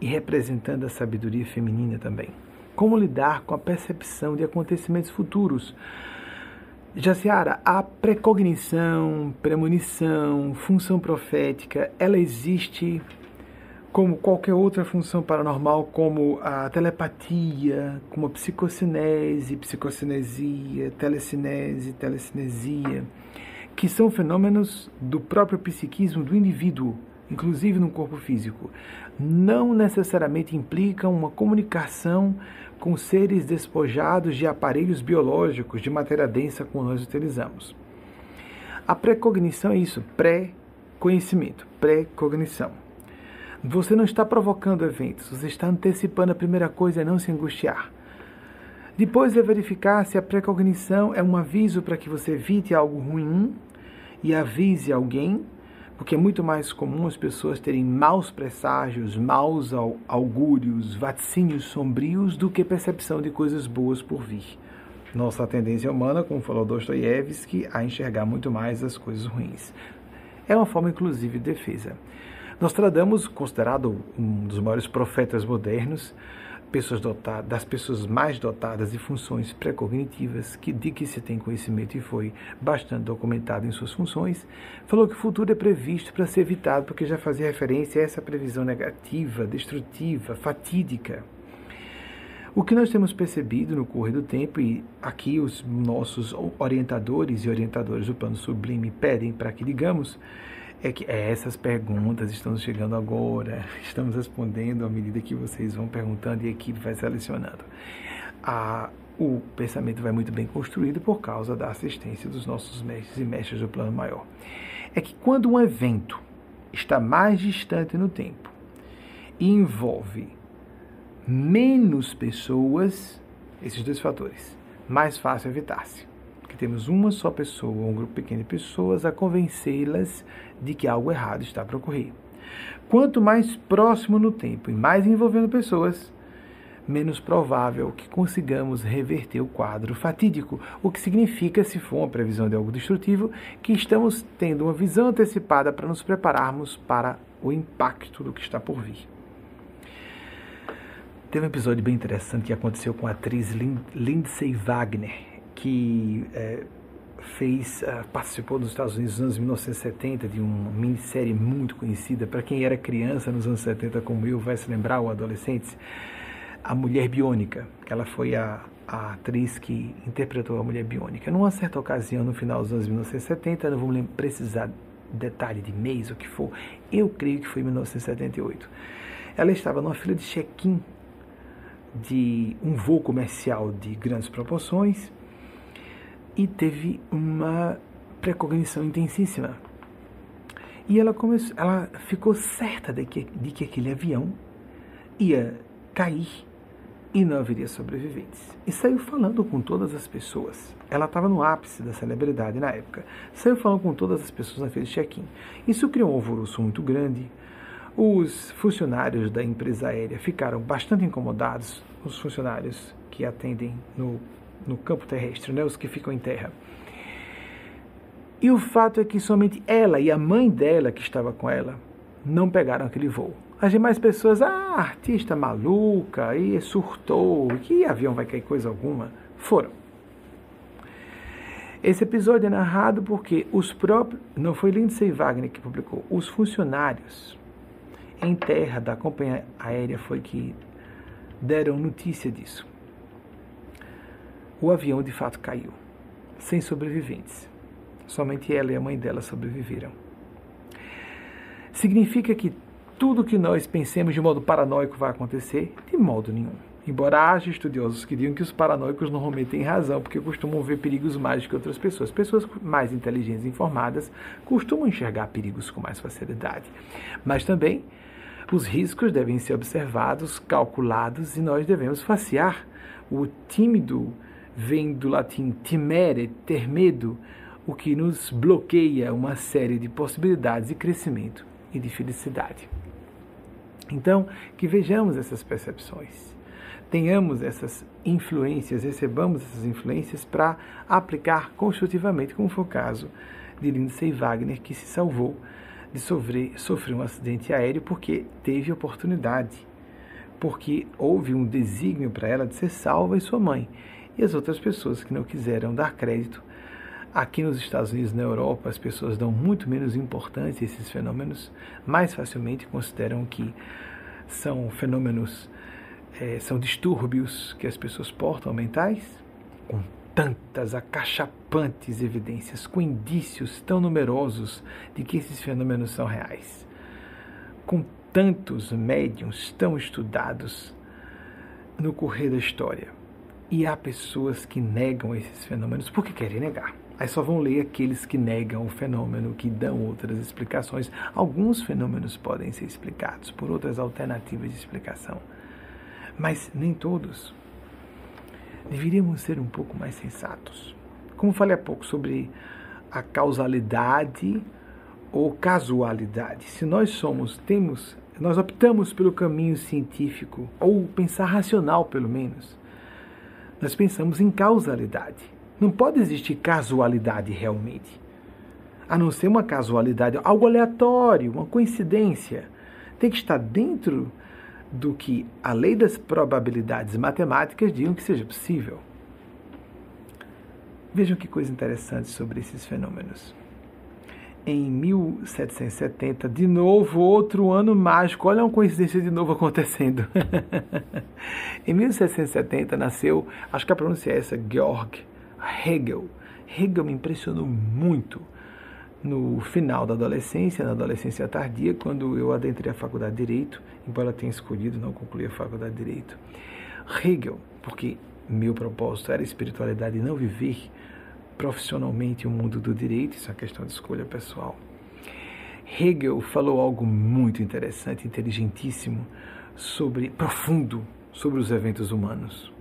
E representando a sabedoria feminina também. Como lidar com a percepção de acontecimentos futuros Jaciara, a precognição, premonição, função profética, ela existe como qualquer outra função paranormal, como a telepatia, como a psicocinese, psicocinesia, telecinese, telecinesia, que são fenômenos do próprio psiquismo do indivíduo, inclusive no corpo físico, não necessariamente implicam uma comunicação com seres despojados de aparelhos biológicos de matéria densa como nós utilizamos. A precognição é isso, pré-conhecimento, pré-cognição. Você não está provocando eventos, você está antecipando. A primeira coisa é não se angustiar. Depois é verificar se a precognição é um aviso para que você evite algo ruim e avise alguém, porque é muito mais comum as pessoas terem maus presságios, maus augúrios, vaticínios sombrios do que percepção de coisas boas por vir. Nossa tendência humana, como falou Dostoiévski, a enxergar muito mais as coisas ruins. É uma forma, inclusive, de defesa. Nostradamus, considerado um dos maiores profetas modernos, pessoas dotadas, das pessoas mais dotadas de funções precognitivas, que de que se tem conhecimento e foi bastante documentado em suas funções, falou que o futuro é previsto para ser evitado, porque já fazia referência a essa previsão negativa, destrutiva, fatídica. O que nós temos percebido no correr do tempo, e aqui os nossos orientadores e orientadores do plano sublime pedem para que digamos, é que essas perguntas estão chegando agora, <laughs> estamos respondendo à medida que vocês vão perguntando e a equipe vai selecionando. A, o pensamento vai muito bem construído por causa da assistência dos nossos mestres e mestres do plano maior. É que quando um evento está mais distante no tempo e envolve menos pessoas, esses dois fatores, mais fácil evitar-se que temos uma só pessoa, um grupo pequeno de pessoas, a convencê-las de que algo errado está para ocorrer. Quanto mais próximo no tempo e mais envolvendo pessoas, menos provável que consigamos reverter o quadro fatídico, o que significa, se for uma previsão de algo destrutivo, que estamos tendo uma visão antecipada para nos prepararmos para o impacto do que está por vir. Teve um episódio bem interessante que aconteceu com a atriz Lindsay Wagner que é, fez, uh, participou nos Estados Unidos nos anos 1970 de uma minissérie muito conhecida. Para quem era criança nos anos 70 como eu, vai se lembrar, ou adolescentes, A Mulher Biônica. Ela foi a, a atriz que interpretou a Mulher Biônica. Numa certa ocasião, no final dos anos 1970, não vamos precisar detalhe de mês, o que for, eu creio que foi em 1978. Ela estava numa fila de check-in de um voo comercial de grandes proporções e teve uma precognição intensíssima. E ela, começou, ela ficou certa de que, de que aquele avião ia cair e não haveria sobreviventes. E saiu falando com todas as pessoas. Ela estava no ápice da celebridade na época. Saiu falando com todas as pessoas na fila de check-in. Isso criou um alvoroço muito grande. Os funcionários da empresa aérea ficaram bastante incomodados, os funcionários que atendem no no campo terrestre, né, os que ficam em terra. E o fato é que somente ela e a mãe dela, que estava com ela, não pegaram aquele voo. As demais pessoas, ah, artista maluca, e surtou, que avião vai cair coisa alguma, foram. Esse episódio é narrado porque os próprios, não foi Lindsay Wagner que publicou, os funcionários em terra da companhia aérea foi que deram notícia disso o avião de fato caiu, sem sobreviventes. Somente ela e a mãe dela sobreviveram. Significa que tudo que nós pensemos de modo paranoico vai acontecer? De modo nenhum. Embora haja estudiosos que digam que os paranoicos normalmente têm razão, porque costumam ver perigos mais do que outras pessoas. Pessoas mais inteligentes e informadas costumam enxergar perigos com mais facilidade. Mas também os riscos devem ser observados, calculados e nós devemos facear o tímido vem do latim timere, ter medo, o que nos bloqueia uma série de possibilidades de crescimento e de felicidade. Então, que vejamos essas percepções, tenhamos essas influências, recebamos essas influências para aplicar construtivamente, como foi o caso de Lindsay Wagner, que se salvou de sofrer, sofrer um acidente aéreo porque teve oportunidade, porque houve um desígnio para ela de ser salva e sua mãe e as outras pessoas que não quiseram dar crédito. Aqui nos Estados Unidos, na Europa, as pessoas dão muito menos importância a esses fenômenos, mais facilmente consideram que são fenômenos, é, são distúrbios que as pessoas portam mentais, com tantas acachapantes evidências, com indícios tão numerosos de que esses fenômenos são reais, com tantos médiums tão estudados no correr da história. E há pessoas que negam esses fenômenos porque querem negar. Aí só vão ler aqueles que negam o fenômeno, que dão outras explicações. Alguns fenômenos podem ser explicados por outras alternativas de explicação, mas nem todos. Deveríamos ser um pouco mais sensatos. Como falei há pouco sobre a causalidade ou casualidade. Se nós somos, temos, nós optamos pelo caminho científico ou pensar racional, pelo menos, nós pensamos em causalidade. Não pode existir casualidade realmente. A não ser uma casualidade, algo aleatório, uma coincidência. Tem que estar dentro do que a lei das probabilidades matemáticas digam que seja possível. Vejam que coisa interessante sobre esses fenômenos. Em 1770, de novo, outro ano mágico. Olha uma coincidência de novo <laughs> acontecendo. <laughs> em 1770 nasceu, acho que a pronúncia é essa, Georg Hegel. Hegel me impressionou muito no final da adolescência, na adolescência tardia, quando eu adentrei a faculdade de Direito, embora tenha escolhido não concluir a faculdade de Direito. Hegel, porque meu propósito era espiritualidade e não viver profissionalmente o mundo do direito, isso é uma questão de escolha pessoal. Hegel falou algo muito interessante, inteligentíssimo, sobre profundo sobre os eventos humanos.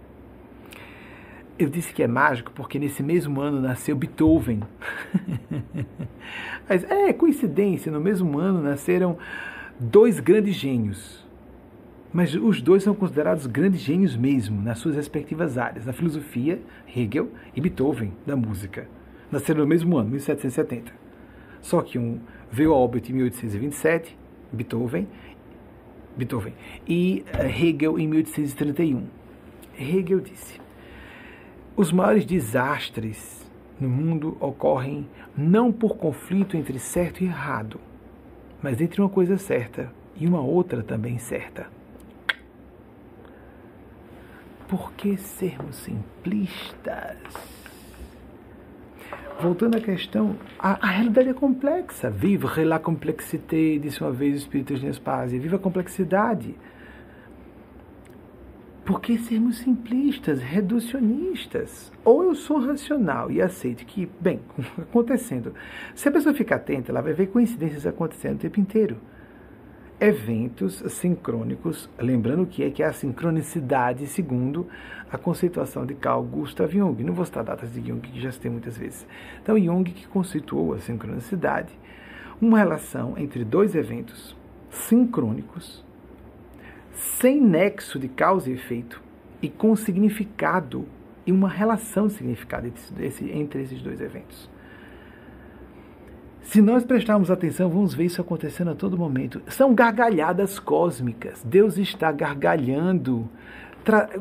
Eu disse que é mágico porque nesse mesmo ano nasceu Beethoven. <laughs> Mas é coincidência, no mesmo ano nasceram dois grandes gênios. Mas os dois são considerados grandes gênios mesmo, nas suas respectivas áreas. Na filosofia, Hegel e Beethoven, da música. Nasceram no mesmo ano, 1770. Só que um veio a óbito em 1827, Beethoven, Beethoven, e eh, Hegel em 1831. Hegel disse: os maiores desastres no mundo ocorrem não por conflito entre certo e errado, mas entre uma coisa certa e uma outra também certa. Por que sermos simplistas? Voltando à questão, a, a realidade é complexa. Vive la complexité, disse uma vez o Espírito de Nespásia. Viva a complexidade. Por que sermos simplistas, reducionistas? Ou eu sou racional e aceito que, bem, <laughs> acontecendo. Se a pessoa ficar atenta, ela vai ver coincidências acontecendo o tempo inteiro. Eventos sincrônicos, lembrando que é que é a sincronicidade, segundo a conceituação de Carl Gustav Jung. Não vou citar datas de Jung, que já citei muitas vezes. Então, Jung que conceituou a sincronicidade, uma relação entre dois eventos sincrônicos sem nexo de causa e efeito e com significado e uma relação de significado entre esses dois eventos. Se nós prestarmos atenção, vamos ver isso acontecendo a todo momento. São gargalhadas cósmicas. Deus está gargalhando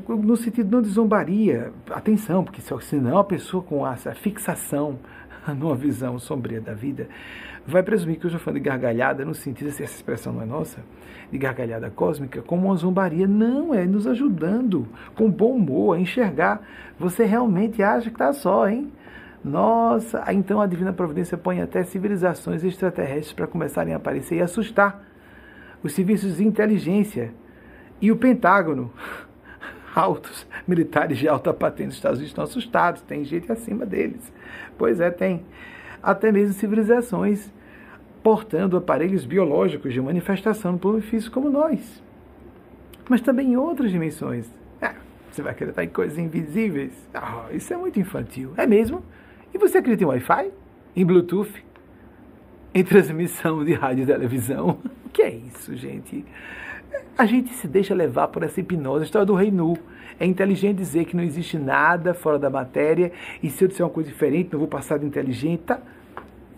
no sentido não de zombaria. Atenção, porque senão a pessoa com essa fixação <laughs> numa visão sombria da vida vai presumir que eu estou falando de gargalhada no sentido, se essa expressão não é nossa, de gargalhada cósmica, como uma zombaria. Não, é nos ajudando com bom humor a enxergar. Você realmente acha que está só, hein? Nossa, então a Divina Providência põe até civilizações extraterrestres para começarem a aparecer e assustar os serviços de inteligência e o Pentágono. <laughs> Altos militares de alta patente dos Estados Unidos estão assustados, tem gente acima deles. Pois é, tem. Até mesmo civilizações portando aparelhos biológicos de manifestação no plano físico como nós. Mas também em outras dimensões. Ah, você vai acreditar em coisas invisíveis? Ah, isso é muito infantil. É mesmo? E você acredita em Wi-Fi? Em Bluetooth? Em transmissão de rádio e televisão? O <laughs> que é isso, gente? A gente se deixa levar por essa hipnose. A história do rei nu. É inteligente dizer que não existe nada fora da matéria e se eu disser uma coisa diferente, não vou passar de inteligente. Tá?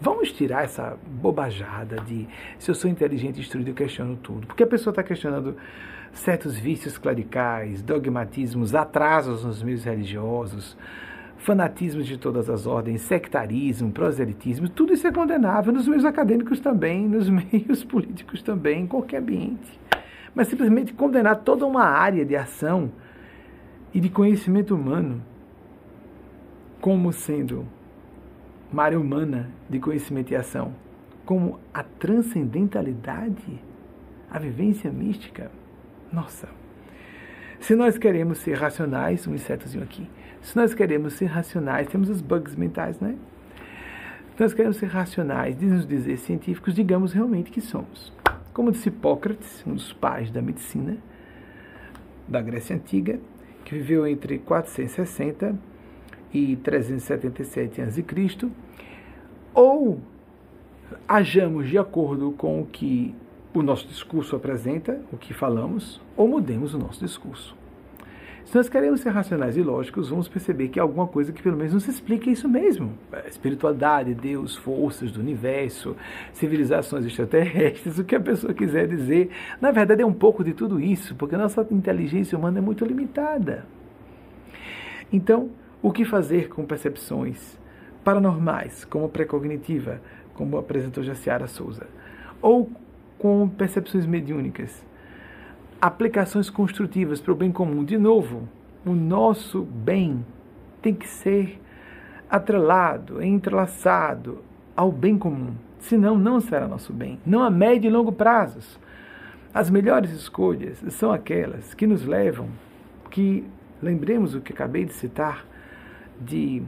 Vamos tirar essa bobajada de se eu sou inteligente, instruído, eu questiono tudo. Porque a pessoa está questionando certos vícios clericais, dogmatismos, atrasos nos meios religiosos, fanatismos de todas as ordens, sectarismo, proselitismo, tudo isso é condenável nos meios acadêmicos também, nos <laughs> meios políticos também, em qualquer ambiente. Mas simplesmente condenar toda uma área de ação e de conhecimento humano como sendo uma área humana de conhecimento e ação, como a transcendentalidade, a vivência mística. Nossa! Se nós queremos ser racionais, um insetozinho aqui. Se nós queremos ser racionais, temos os bugs mentais, né? Se nós queremos ser racionais, diz nos dizer científicos, digamos realmente que somos. Como disse Hipócrates, um dos pais da medicina da Grécia Antiga, que viveu entre 460 e 377 a.C., ou hajamos de acordo com o que o nosso discurso apresenta, o que falamos, ou mudemos o nosso discurso. Se nós queremos ser racionais e lógicos, vamos perceber que há alguma coisa que pelo menos nos explica isso mesmo. A espiritualidade, Deus, forças do universo, civilizações extraterrestres, <laughs> o que a pessoa quiser dizer. Na verdade é um pouco de tudo isso, porque a nossa inteligência humana é muito limitada. Então, o que fazer com percepções paranormais, como precognitiva, como apresentou Jaciara Souza, ou com percepções mediúnicas, aplicações construtivas para o bem comum. De novo, o nosso bem tem que ser atrelado, entrelaçado ao bem comum. Senão, não será nosso bem. Não a médio e longo prazos. As melhores escolhas são aquelas que nos levam, que lembremos o que acabei de citar de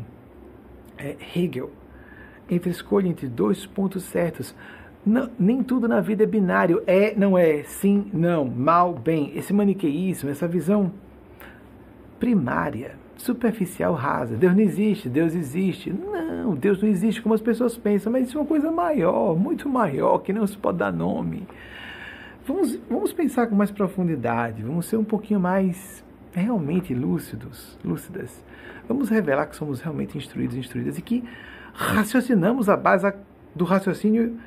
é, Hegel, entre escolha entre dois pontos certos. Não, nem tudo na vida é binário. É, não é, sim, não, mal, bem. Esse maniqueísmo, essa visão primária, superficial, rasa. Deus não existe, Deus existe. Não, Deus não existe como as pessoas pensam, mas isso é uma coisa maior, muito maior, que não se pode dar nome. Vamos, vamos pensar com mais profundidade, vamos ser um pouquinho mais realmente lúcidos, lúcidas. Vamos revelar que somos realmente instruídos instruídas e que raciocinamos a base do raciocínio,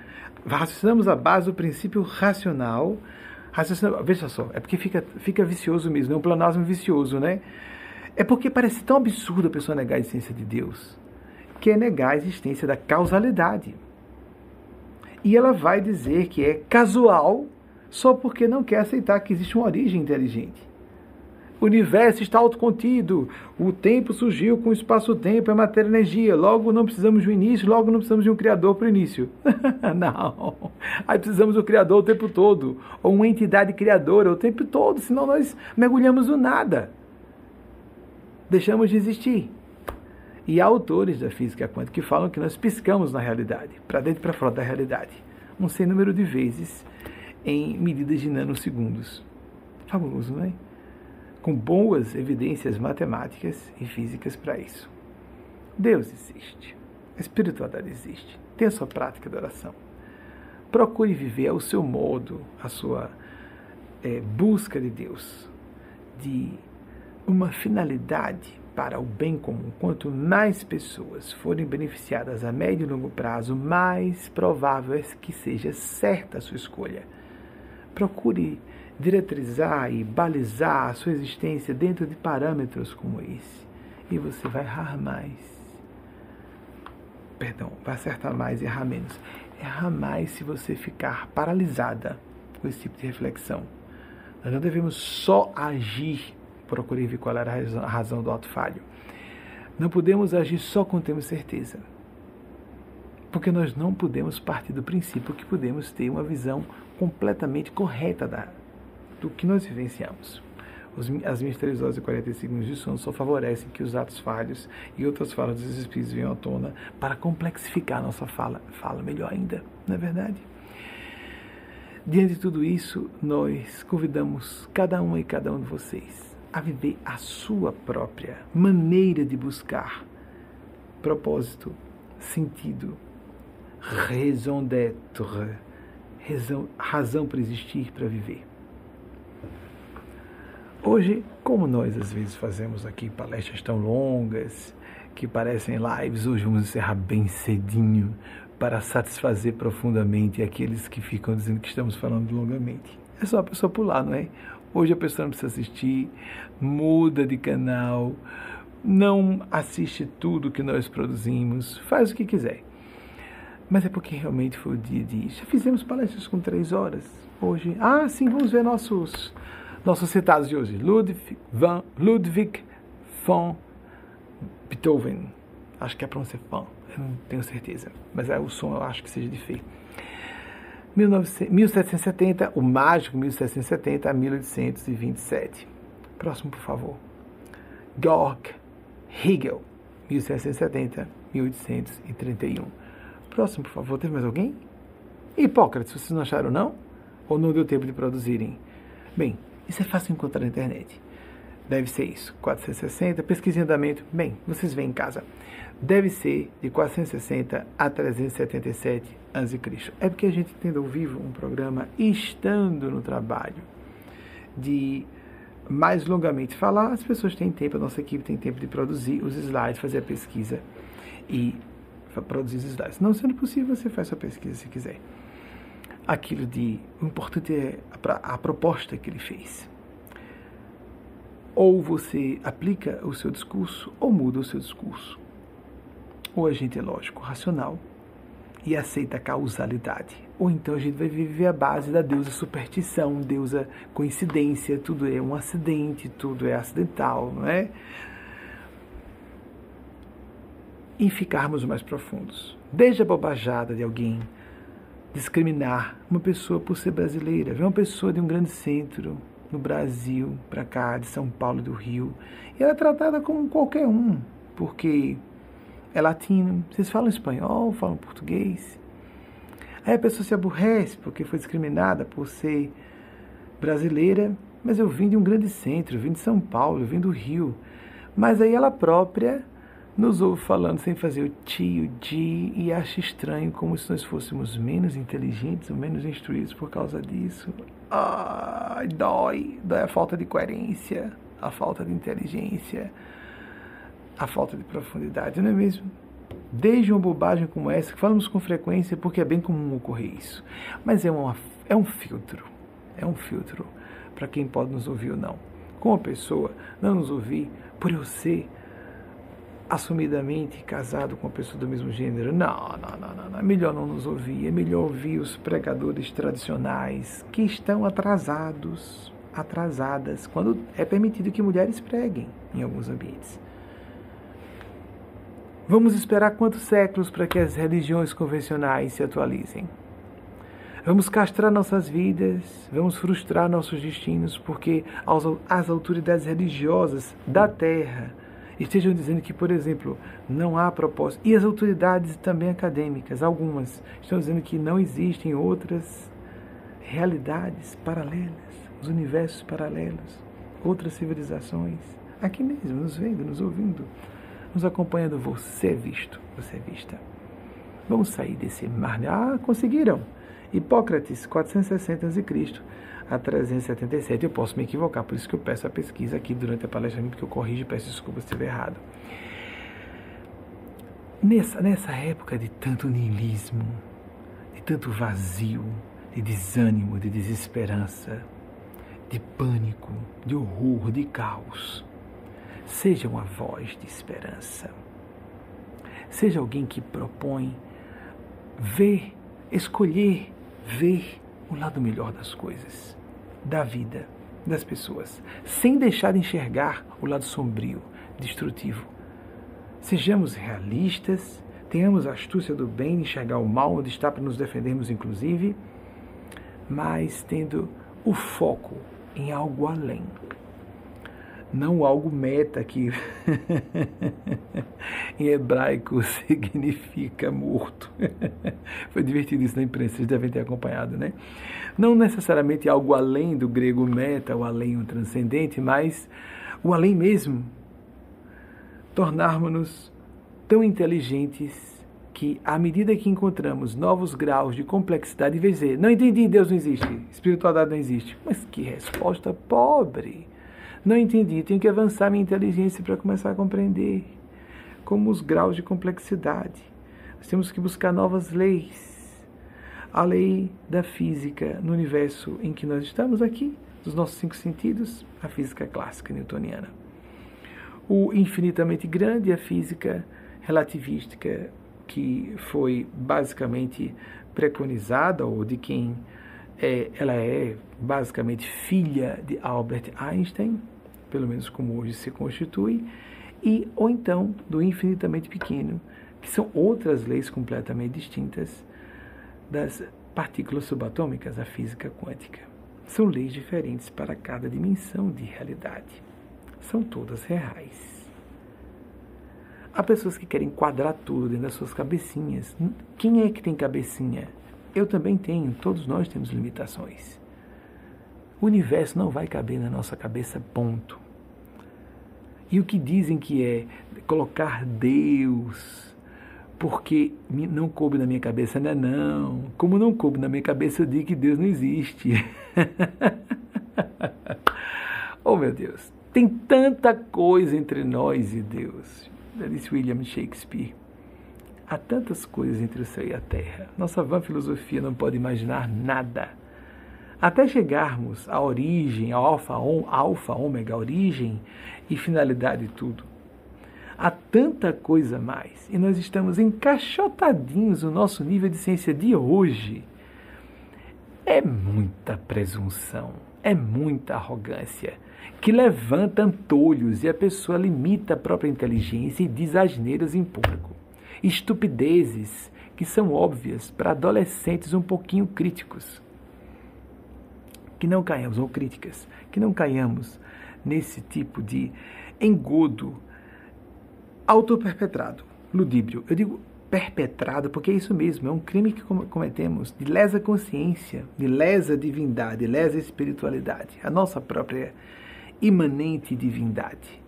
raciocinamos a base do princípio racional. Veja só, é porque fica, fica vicioso mesmo, é um planasmo vicioso, né? É porque parece tão absurdo a pessoa negar a existência de Deus, que é negar a existência da causalidade. E ela vai dizer que é casual só porque não quer aceitar que existe uma origem inteligente. O universo está autocontido. O tempo surgiu com o espaço-tempo, é matéria energia. Logo não precisamos de um início, logo não precisamos de um criador para o início. <laughs> não. Aí precisamos do criador o tempo todo. Ou uma entidade criadora o tempo todo, senão nós mergulhamos no nada. Deixamos de existir. E há autores da física quântica que falam que nós piscamos na realidade, para dentro e para fora da realidade, um sem número de vezes em medidas de nanosegundos. Fabuloso, não é? Com boas evidências matemáticas e físicas para isso. Deus existe. A espiritualidade existe. Tem a sua prática de oração. Procure viver ao seu modo a sua é, busca de Deus, de uma finalidade para o bem comum. Quanto mais pessoas forem beneficiadas a médio e longo prazo, mais provável é que seja certa a sua escolha. Procure diretrizar e balizar a sua existência dentro de parâmetros como esse. E você vai errar mais. Perdão, vai acertar mais e errar menos. Errar mais se você ficar paralisada com esse tipo de reflexão. Nós não devemos só agir, procurei ver qual era a razão do auto falho. Não podemos agir só quando temos certeza. Porque nós não podemos partir do princípio que podemos ter uma visão completamente correta da, do que nós vivenciamos. Os, as minhas 3 horas e 45 minutos de sono só favorecem que os atos falhos e outras falas dos espíritos venham à tona para complexificar nossa fala, fala melhor ainda, não é verdade? Diante de tudo isso, nós convidamos cada um e cada um de vocês a viver a sua própria maneira de buscar propósito, sentido, raison d'être, razão, razão para existir, para viver. Hoje, como nós às vezes fazemos aqui palestras tão longas, que parecem lives, hoje vamos encerrar bem cedinho para satisfazer profundamente aqueles que ficam dizendo que estamos falando longamente. É só a pessoa pular, não é? Hoje a pessoa não precisa assistir, muda de canal, não assiste tudo que nós produzimos, faz o que quiser. Mas é porque realmente foi o dia de. Já fizemos palestras com três horas. Hoje. Ah, sim, vamos ver nossos nossos citados de hoje: Ludwig van, Ludwig van Beethoven. Acho que é para ser fã, eu não tenho certeza. Mas é, o som eu acho que seja de Fê. 1770, o mágico 1770 a 1827. Próximo, por favor. Georg Hegel, 1770 1831. Próximo, por favor. Teve mais alguém? Hipócrates, vocês não acharam não? Ou não deu tempo de produzirem? Bem, isso é fácil encontrar na internet. Deve ser isso. 460, pesquisa em andamento. Bem, vocês veem em casa. Deve ser de 460 a 377 a.C. É porque a gente tem ao vivo um programa estando no trabalho de mais longamente falar, as pessoas têm tempo, a nossa equipe tem tempo de produzir os slides, fazer a pesquisa e produzir os slides. Não sendo possível, você faz sua pesquisa se quiser. Aquilo de. O importante é a, a proposta que ele fez. Ou você aplica o seu discurso, ou muda o seu discurso. Ou a gente é lógico, racional e aceita a causalidade. Ou então a gente vai viver a base da deusa superstição, deusa coincidência, tudo é um acidente, tudo é acidental, não é? E ficarmos mais profundos. Desde a bobajada de alguém discriminar uma pessoa por ser brasileira, ver uma pessoa de um grande centro no Brasil, para cá, de São Paulo do Rio, e ela é tratada como qualquer um, porque é latino, vocês falam espanhol, falam português. Aí a pessoa se aborrece porque foi discriminada por ser brasileira, mas eu vim de um grande centro, eu vim de São Paulo, eu vim do Rio. Mas aí ela própria nos ouve falando sem fazer o ti, o e acha estranho como se nós fôssemos menos inteligentes ou menos instruídos por causa disso. Ai, dói, dói a falta de coerência, a falta de inteligência a falta de profundidade, não é mesmo? Desde uma bobagem como essa, que falamos com frequência porque é bem comum ocorrer isso. Mas é, uma, é um filtro, é um filtro para quem pode nos ouvir ou não. Com a pessoa não nos ouvir por eu ser assumidamente casado com uma pessoa do mesmo gênero. Não, não, não, não, não. É melhor não nos ouvir. É melhor ouvir os pregadores tradicionais que estão atrasados, atrasadas, quando é permitido que mulheres preguem em alguns ambientes. Vamos esperar quantos séculos para que as religiões convencionais se atualizem? Vamos castrar nossas vidas, vamos frustrar nossos destinos, porque as autoridades religiosas da terra estejam dizendo que, por exemplo, não há propósito. E as autoridades também acadêmicas, algumas, estão dizendo que não existem outras realidades paralelas, os universos paralelos, outras civilizações, aqui mesmo, nos vendo, nos ouvindo nos acompanhando. Você é visto, você é vista. Vamos sair desse mar. Ah, conseguiram! Hipócrates, 460 a.C. a 377. Eu posso me equivocar, por isso que eu peço a pesquisa aqui durante a palestra, porque eu corrijo e peço desculpas se estiver errado. Nessa, nessa época de tanto niilismo, de tanto vazio, de desânimo, de desesperança, de pânico, de horror, de caos, Seja uma voz de esperança. Seja alguém que propõe ver, escolher ver o lado melhor das coisas, da vida, das pessoas, sem deixar de enxergar o lado sombrio, destrutivo. Sejamos realistas, tenhamos a astúcia do bem enxergar o mal onde está para nos defendermos, inclusive, mas tendo o foco em algo além não algo meta que <laughs> em hebraico <laughs> significa morto. <laughs> Foi divertido isso na imprensa, vocês devem ter acompanhado, né? Não necessariamente algo além do grego meta, o além o transcendente, mas o além mesmo. Tornarmos-nos tão inteligentes que, à medida que encontramos novos graus de complexidade, em vez dizer, não entendi, Deus não existe, espiritualidade não existe. Mas que resposta pobre! Não entendi, tenho que avançar minha inteligência para começar a compreender como os graus de complexidade. Nós temos que buscar novas leis. A lei da física no universo em que nós estamos aqui, dos nossos cinco sentidos, a física clássica newtoniana. O infinitamente grande, a física relativística, que foi basicamente preconizada, ou de quem é, ela é basicamente filha de Albert Einstein, pelo menos como hoje se constitui, e ou então do infinitamente pequeno, que são outras leis completamente distintas das partículas subatômicas, a física quântica. São leis diferentes para cada dimensão de realidade. São todas reais. Há pessoas que querem quadrar tudo dentro das suas cabecinhas. Quem é que tem cabecinha? Eu também tenho, todos nós temos limitações. O universo não vai caber na nossa cabeça, ponto. E o que dizem que é colocar Deus, porque não coube na minha cabeça, não é não. Como não coube na minha cabeça, eu digo que Deus não existe. <laughs> oh meu Deus, tem tanta coisa entre nós e Deus. Disse William Shakespeare. Há tantas coisas entre o céu e a terra. Nossa vã filosofia não pode imaginar nada. Até chegarmos à origem, alfa, alfa, ômega, origem e finalidade de tudo. Há tanta coisa mais. E nós estamos encaixotadinhos no nosso nível de ciência de hoje. É muita presunção, é muita arrogância que levanta antolhos e a pessoa limita a própria inteligência e diz asneiras em público. Estupidezes que são óbvias para adolescentes um pouquinho críticos. Que não caiamos, ou críticas, que não caiamos nesse tipo de engodo autoperpetrado, ludíbrio. Eu digo perpetrado porque é isso mesmo, é um crime que cometemos de lesa consciência, de lesa divindade, de lesa espiritualidade, a nossa própria imanente divindade,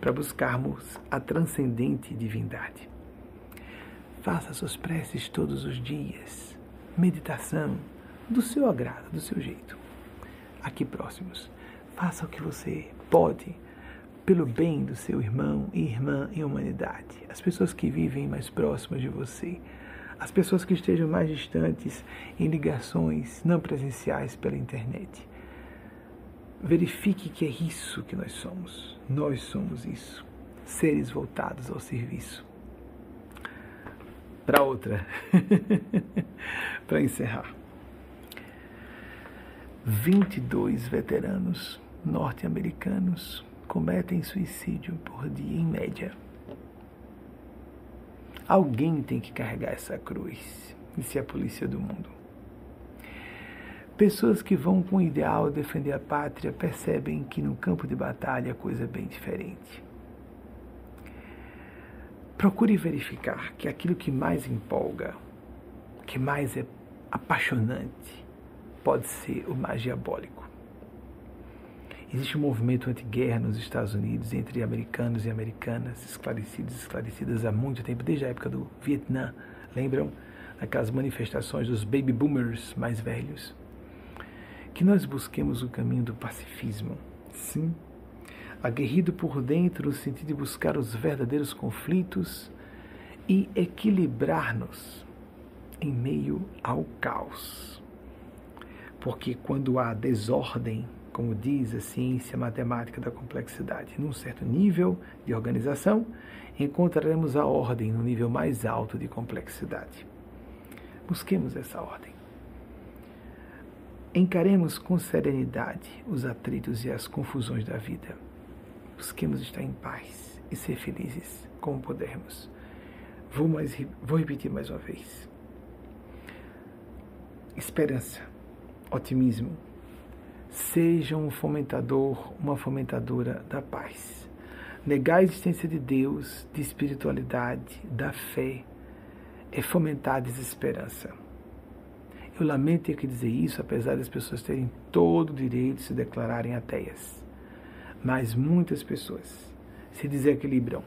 para buscarmos a transcendente divindade. Faça suas preces todos os dias, meditação, do seu agrado, do seu jeito. Aqui próximos, faça o que você pode pelo bem do seu irmão e irmã em humanidade, as pessoas que vivem mais próximas de você, as pessoas que estejam mais distantes em ligações não presenciais pela internet verifique que é isso que nós somos. Nós somos isso. Seres voltados ao serviço. Para outra. <laughs> Para encerrar. 22 veteranos norte-americanos cometem suicídio por dia em média. Alguém tem que carregar essa cruz. Se é a polícia do mundo. Pessoas que vão com o ideal defender a pátria percebem que no campo de batalha a coisa é bem diferente. Procure verificar que aquilo que mais empolga, que mais é apaixonante, pode ser o mais diabólico. Existe um movimento anti-guerra nos Estados Unidos entre americanos e americanas, esclarecidos e esclarecidas há muito tempo, desde a época do Vietnã. Lembram? Aquelas manifestações dos baby boomers mais velhos que nós busquemos o caminho do pacifismo. Sim, aguerrido por dentro no sentido de buscar os verdadeiros conflitos e equilibrar-nos em meio ao caos. Porque quando há desordem, como diz a ciência matemática da complexidade, num certo nível de organização, encontraremos a ordem no nível mais alto de complexidade. Busquemos essa ordem. Encaremos com serenidade os atritos e as confusões da vida. Busquemos estar em paz e ser felizes como pudermos. Vou, mais, vou repetir mais uma vez. Esperança, otimismo. Seja um fomentador, uma fomentadora da paz. Negar a existência de Deus, de espiritualidade, da fé, é fomentar a desesperança eu lamento ter que dizer isso, apesar das pessoas terem todo o direito de se declararem ateias. Mas muitas pessoas se desequilibram,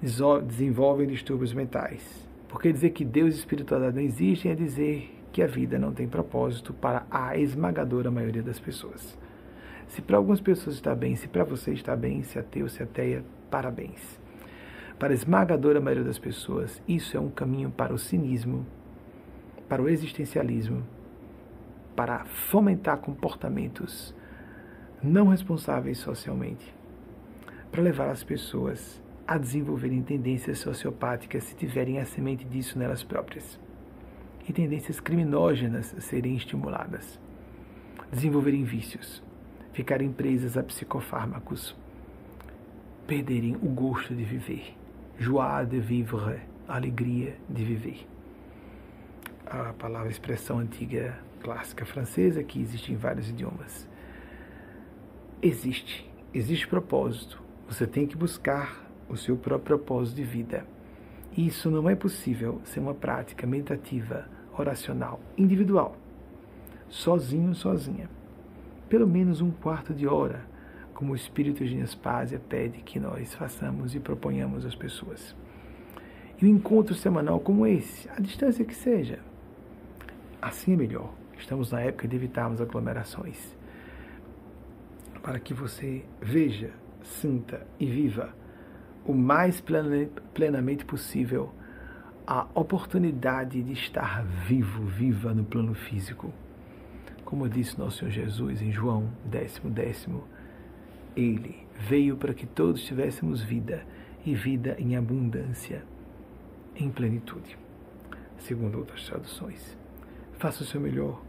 desenvolvem distúrbios mentais. Porque dizer que Deus e espiritualidade não existem é dizer que a vida não tem propósito para a esmagadora maioria das pessoas. Se para algumas pessoas está bem, se para você está bem, se ateu, se ateia, parabéns. Para a esmagadora maioria das pessoas, isso é um caminho para o cinismo, para o existencialismo, para fomentar comportamentos não responsáveis socialmente, para levar as pessoas a desenvolverem tendências sociopáticas se tiverem a semente disso nelas próprias, e tendências criminógenas serem estimuladas, desenvolverem vícios, ficarem presas a psicofármacos, perderem o gosto de viver. Joie de vivre, alegria de viver. A palavra, expressão antiga clássica francesa que existe em vários idiomas. Existe, existe propósito. Você tem que buscar o seu próprio propósito de vida. E isso não é possível sem uma prática meditativa, oracional, individual, sozinho, sozinha. Pelo menos um quarto de hora, como o Espírito de Nespásia pede que nós façamos e proponhamos às pessoas. E um encontro semanal como esse, a distância que seja, assim é melhor. Estamos na época de evitarmos aglomerações. Para que você veja, sinta e viva o mais plenamente possível a oportunidade de estar vivo, viva no plano físico. Como disse nosso Senhor Jesus em João décimo décimo, ele veio para que todos tivéssemos vida e vida em abundância, em plenitude, segundo outras traduções. Faça o seu melhor,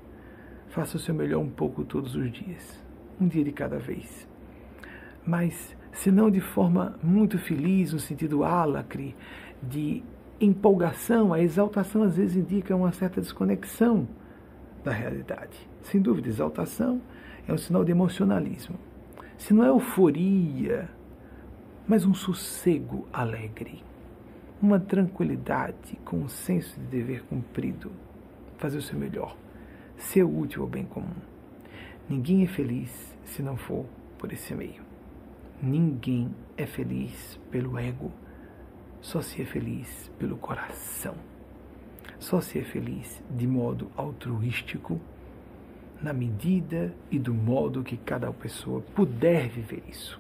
faça o seu melhor um pouco todos os dias, um dia de cada vez. Mas se não de forma muito feliz, no sentido álacre, de empolgação, a exaltação às vezes indica uma certa desconexão da realidade. Sem dúvida, exaltação é um sinal de emocionalismo. Se não é euforia, mas um sossego alegre, uma tranquilidade com um senso de dever cumprido, fazer o seu melhor, ser útil ao bem comum. Ninguém é feliz se não for por esse meio. Ninguém é feliz pelo ego, só se é feliz pelo coração. Só se é feliz de modo altruístico, na medida e do modo que cada pessoa puder viver isso.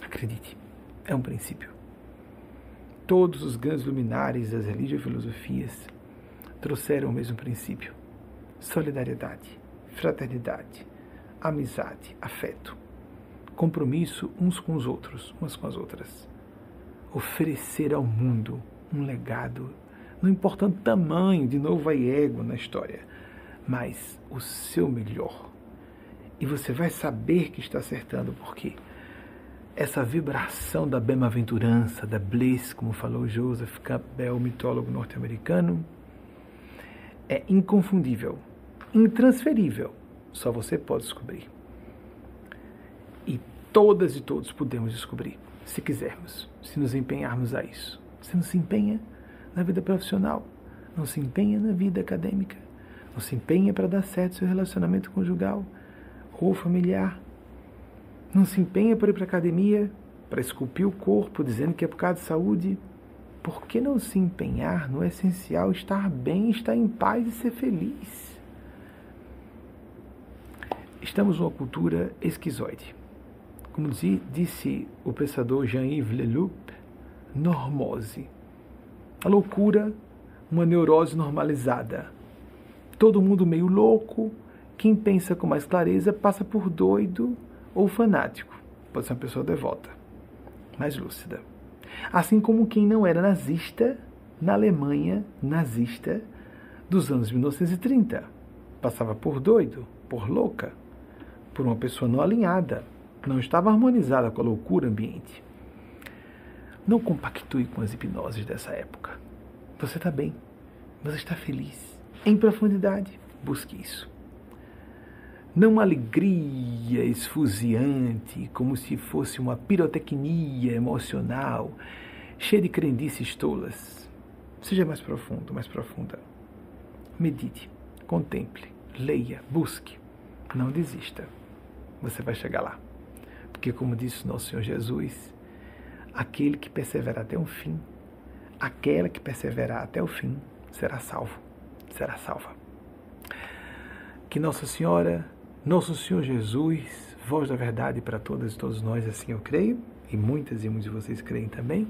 Acredite, é um princípio. Todos os grandes luminares das religiões e filosofias trouxeram o mesmo princípio: solidariedade, fraternidade, amizade, afeto compromisso uns com os outros, umas com as outras. Oferecer ao mundo um legado, não importa o tamanho, de novo vai ego na história, mas o seu melhor. E você vai saber que está acertando, porque essa vibração da bem-aventurança, da bliss, como falou Joseph Campbell, mitólogo norte-americano, é inconfundível, intransferível. Só você pode descobrir todas e todos podemos descobrir, se quisermos, se nos empenharmos a isso. Você não se empenha na vida profissional, não se empenha na vida acadêmica, não se empenha para dar certo seu relacionamento conjugal ou familiar, não se empenha para ir para a academia, para esculpir o corpo, dizendo que é por causa de saúde. Por que não se empenhar no essencial, estar bem, estar em paz e ser feliz? Estamos numa cultura esquizoide como disse o pensador Jean-Yves Leloup, normose. A loucura, uma neurose normalizada. Todo mundo meio louco, quem pensa com mais clareza passa por doido ou fanático. Pode ser uma pessoa devota, mais lúcida. Assim como quem não era nazista na Alemanha nazista dos anos 1930. Passava por doido, por louca, por uma pessoa não alinhada, não estava harmonizada com a loucura ambiente. Não compactue com as hipnoses dessa época. Você está bem, você está feliz. Em profundidade, busque isso. Não uma alegria esfuziante, como se fosse uma pirotecnia emocional, cheia de crendices tolas. Seja mais profundo, mais profunda. Medite, contemple, leia, busque. Não desista. Você vai chegar lá. Porque, como disse nosso Senhor Jesus, aquele que perseverar até o fim, aquela que perseverar até o fim, será salvo, será salva. Que Nossa Senhora, Nosso Senhor Jesus, voz da verdade para todas e todos nós, assim eu creio, e muitas e muitos de vocês creem também.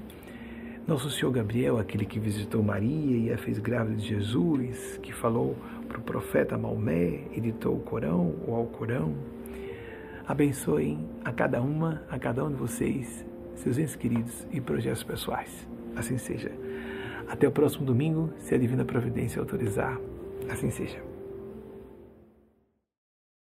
Nosso Senhor Gabriel, aquele que visitou Maria e a fez grávida de Jesus, que falou para o profeta Maomé, editou o Corão, o Alcorão, abençoem a cada uma, a cada um de vocês, seus entes queridos e projetos pessoais. Assim seja. Até o próximo domingo, se a Divina Providência autorizar. Assim seja.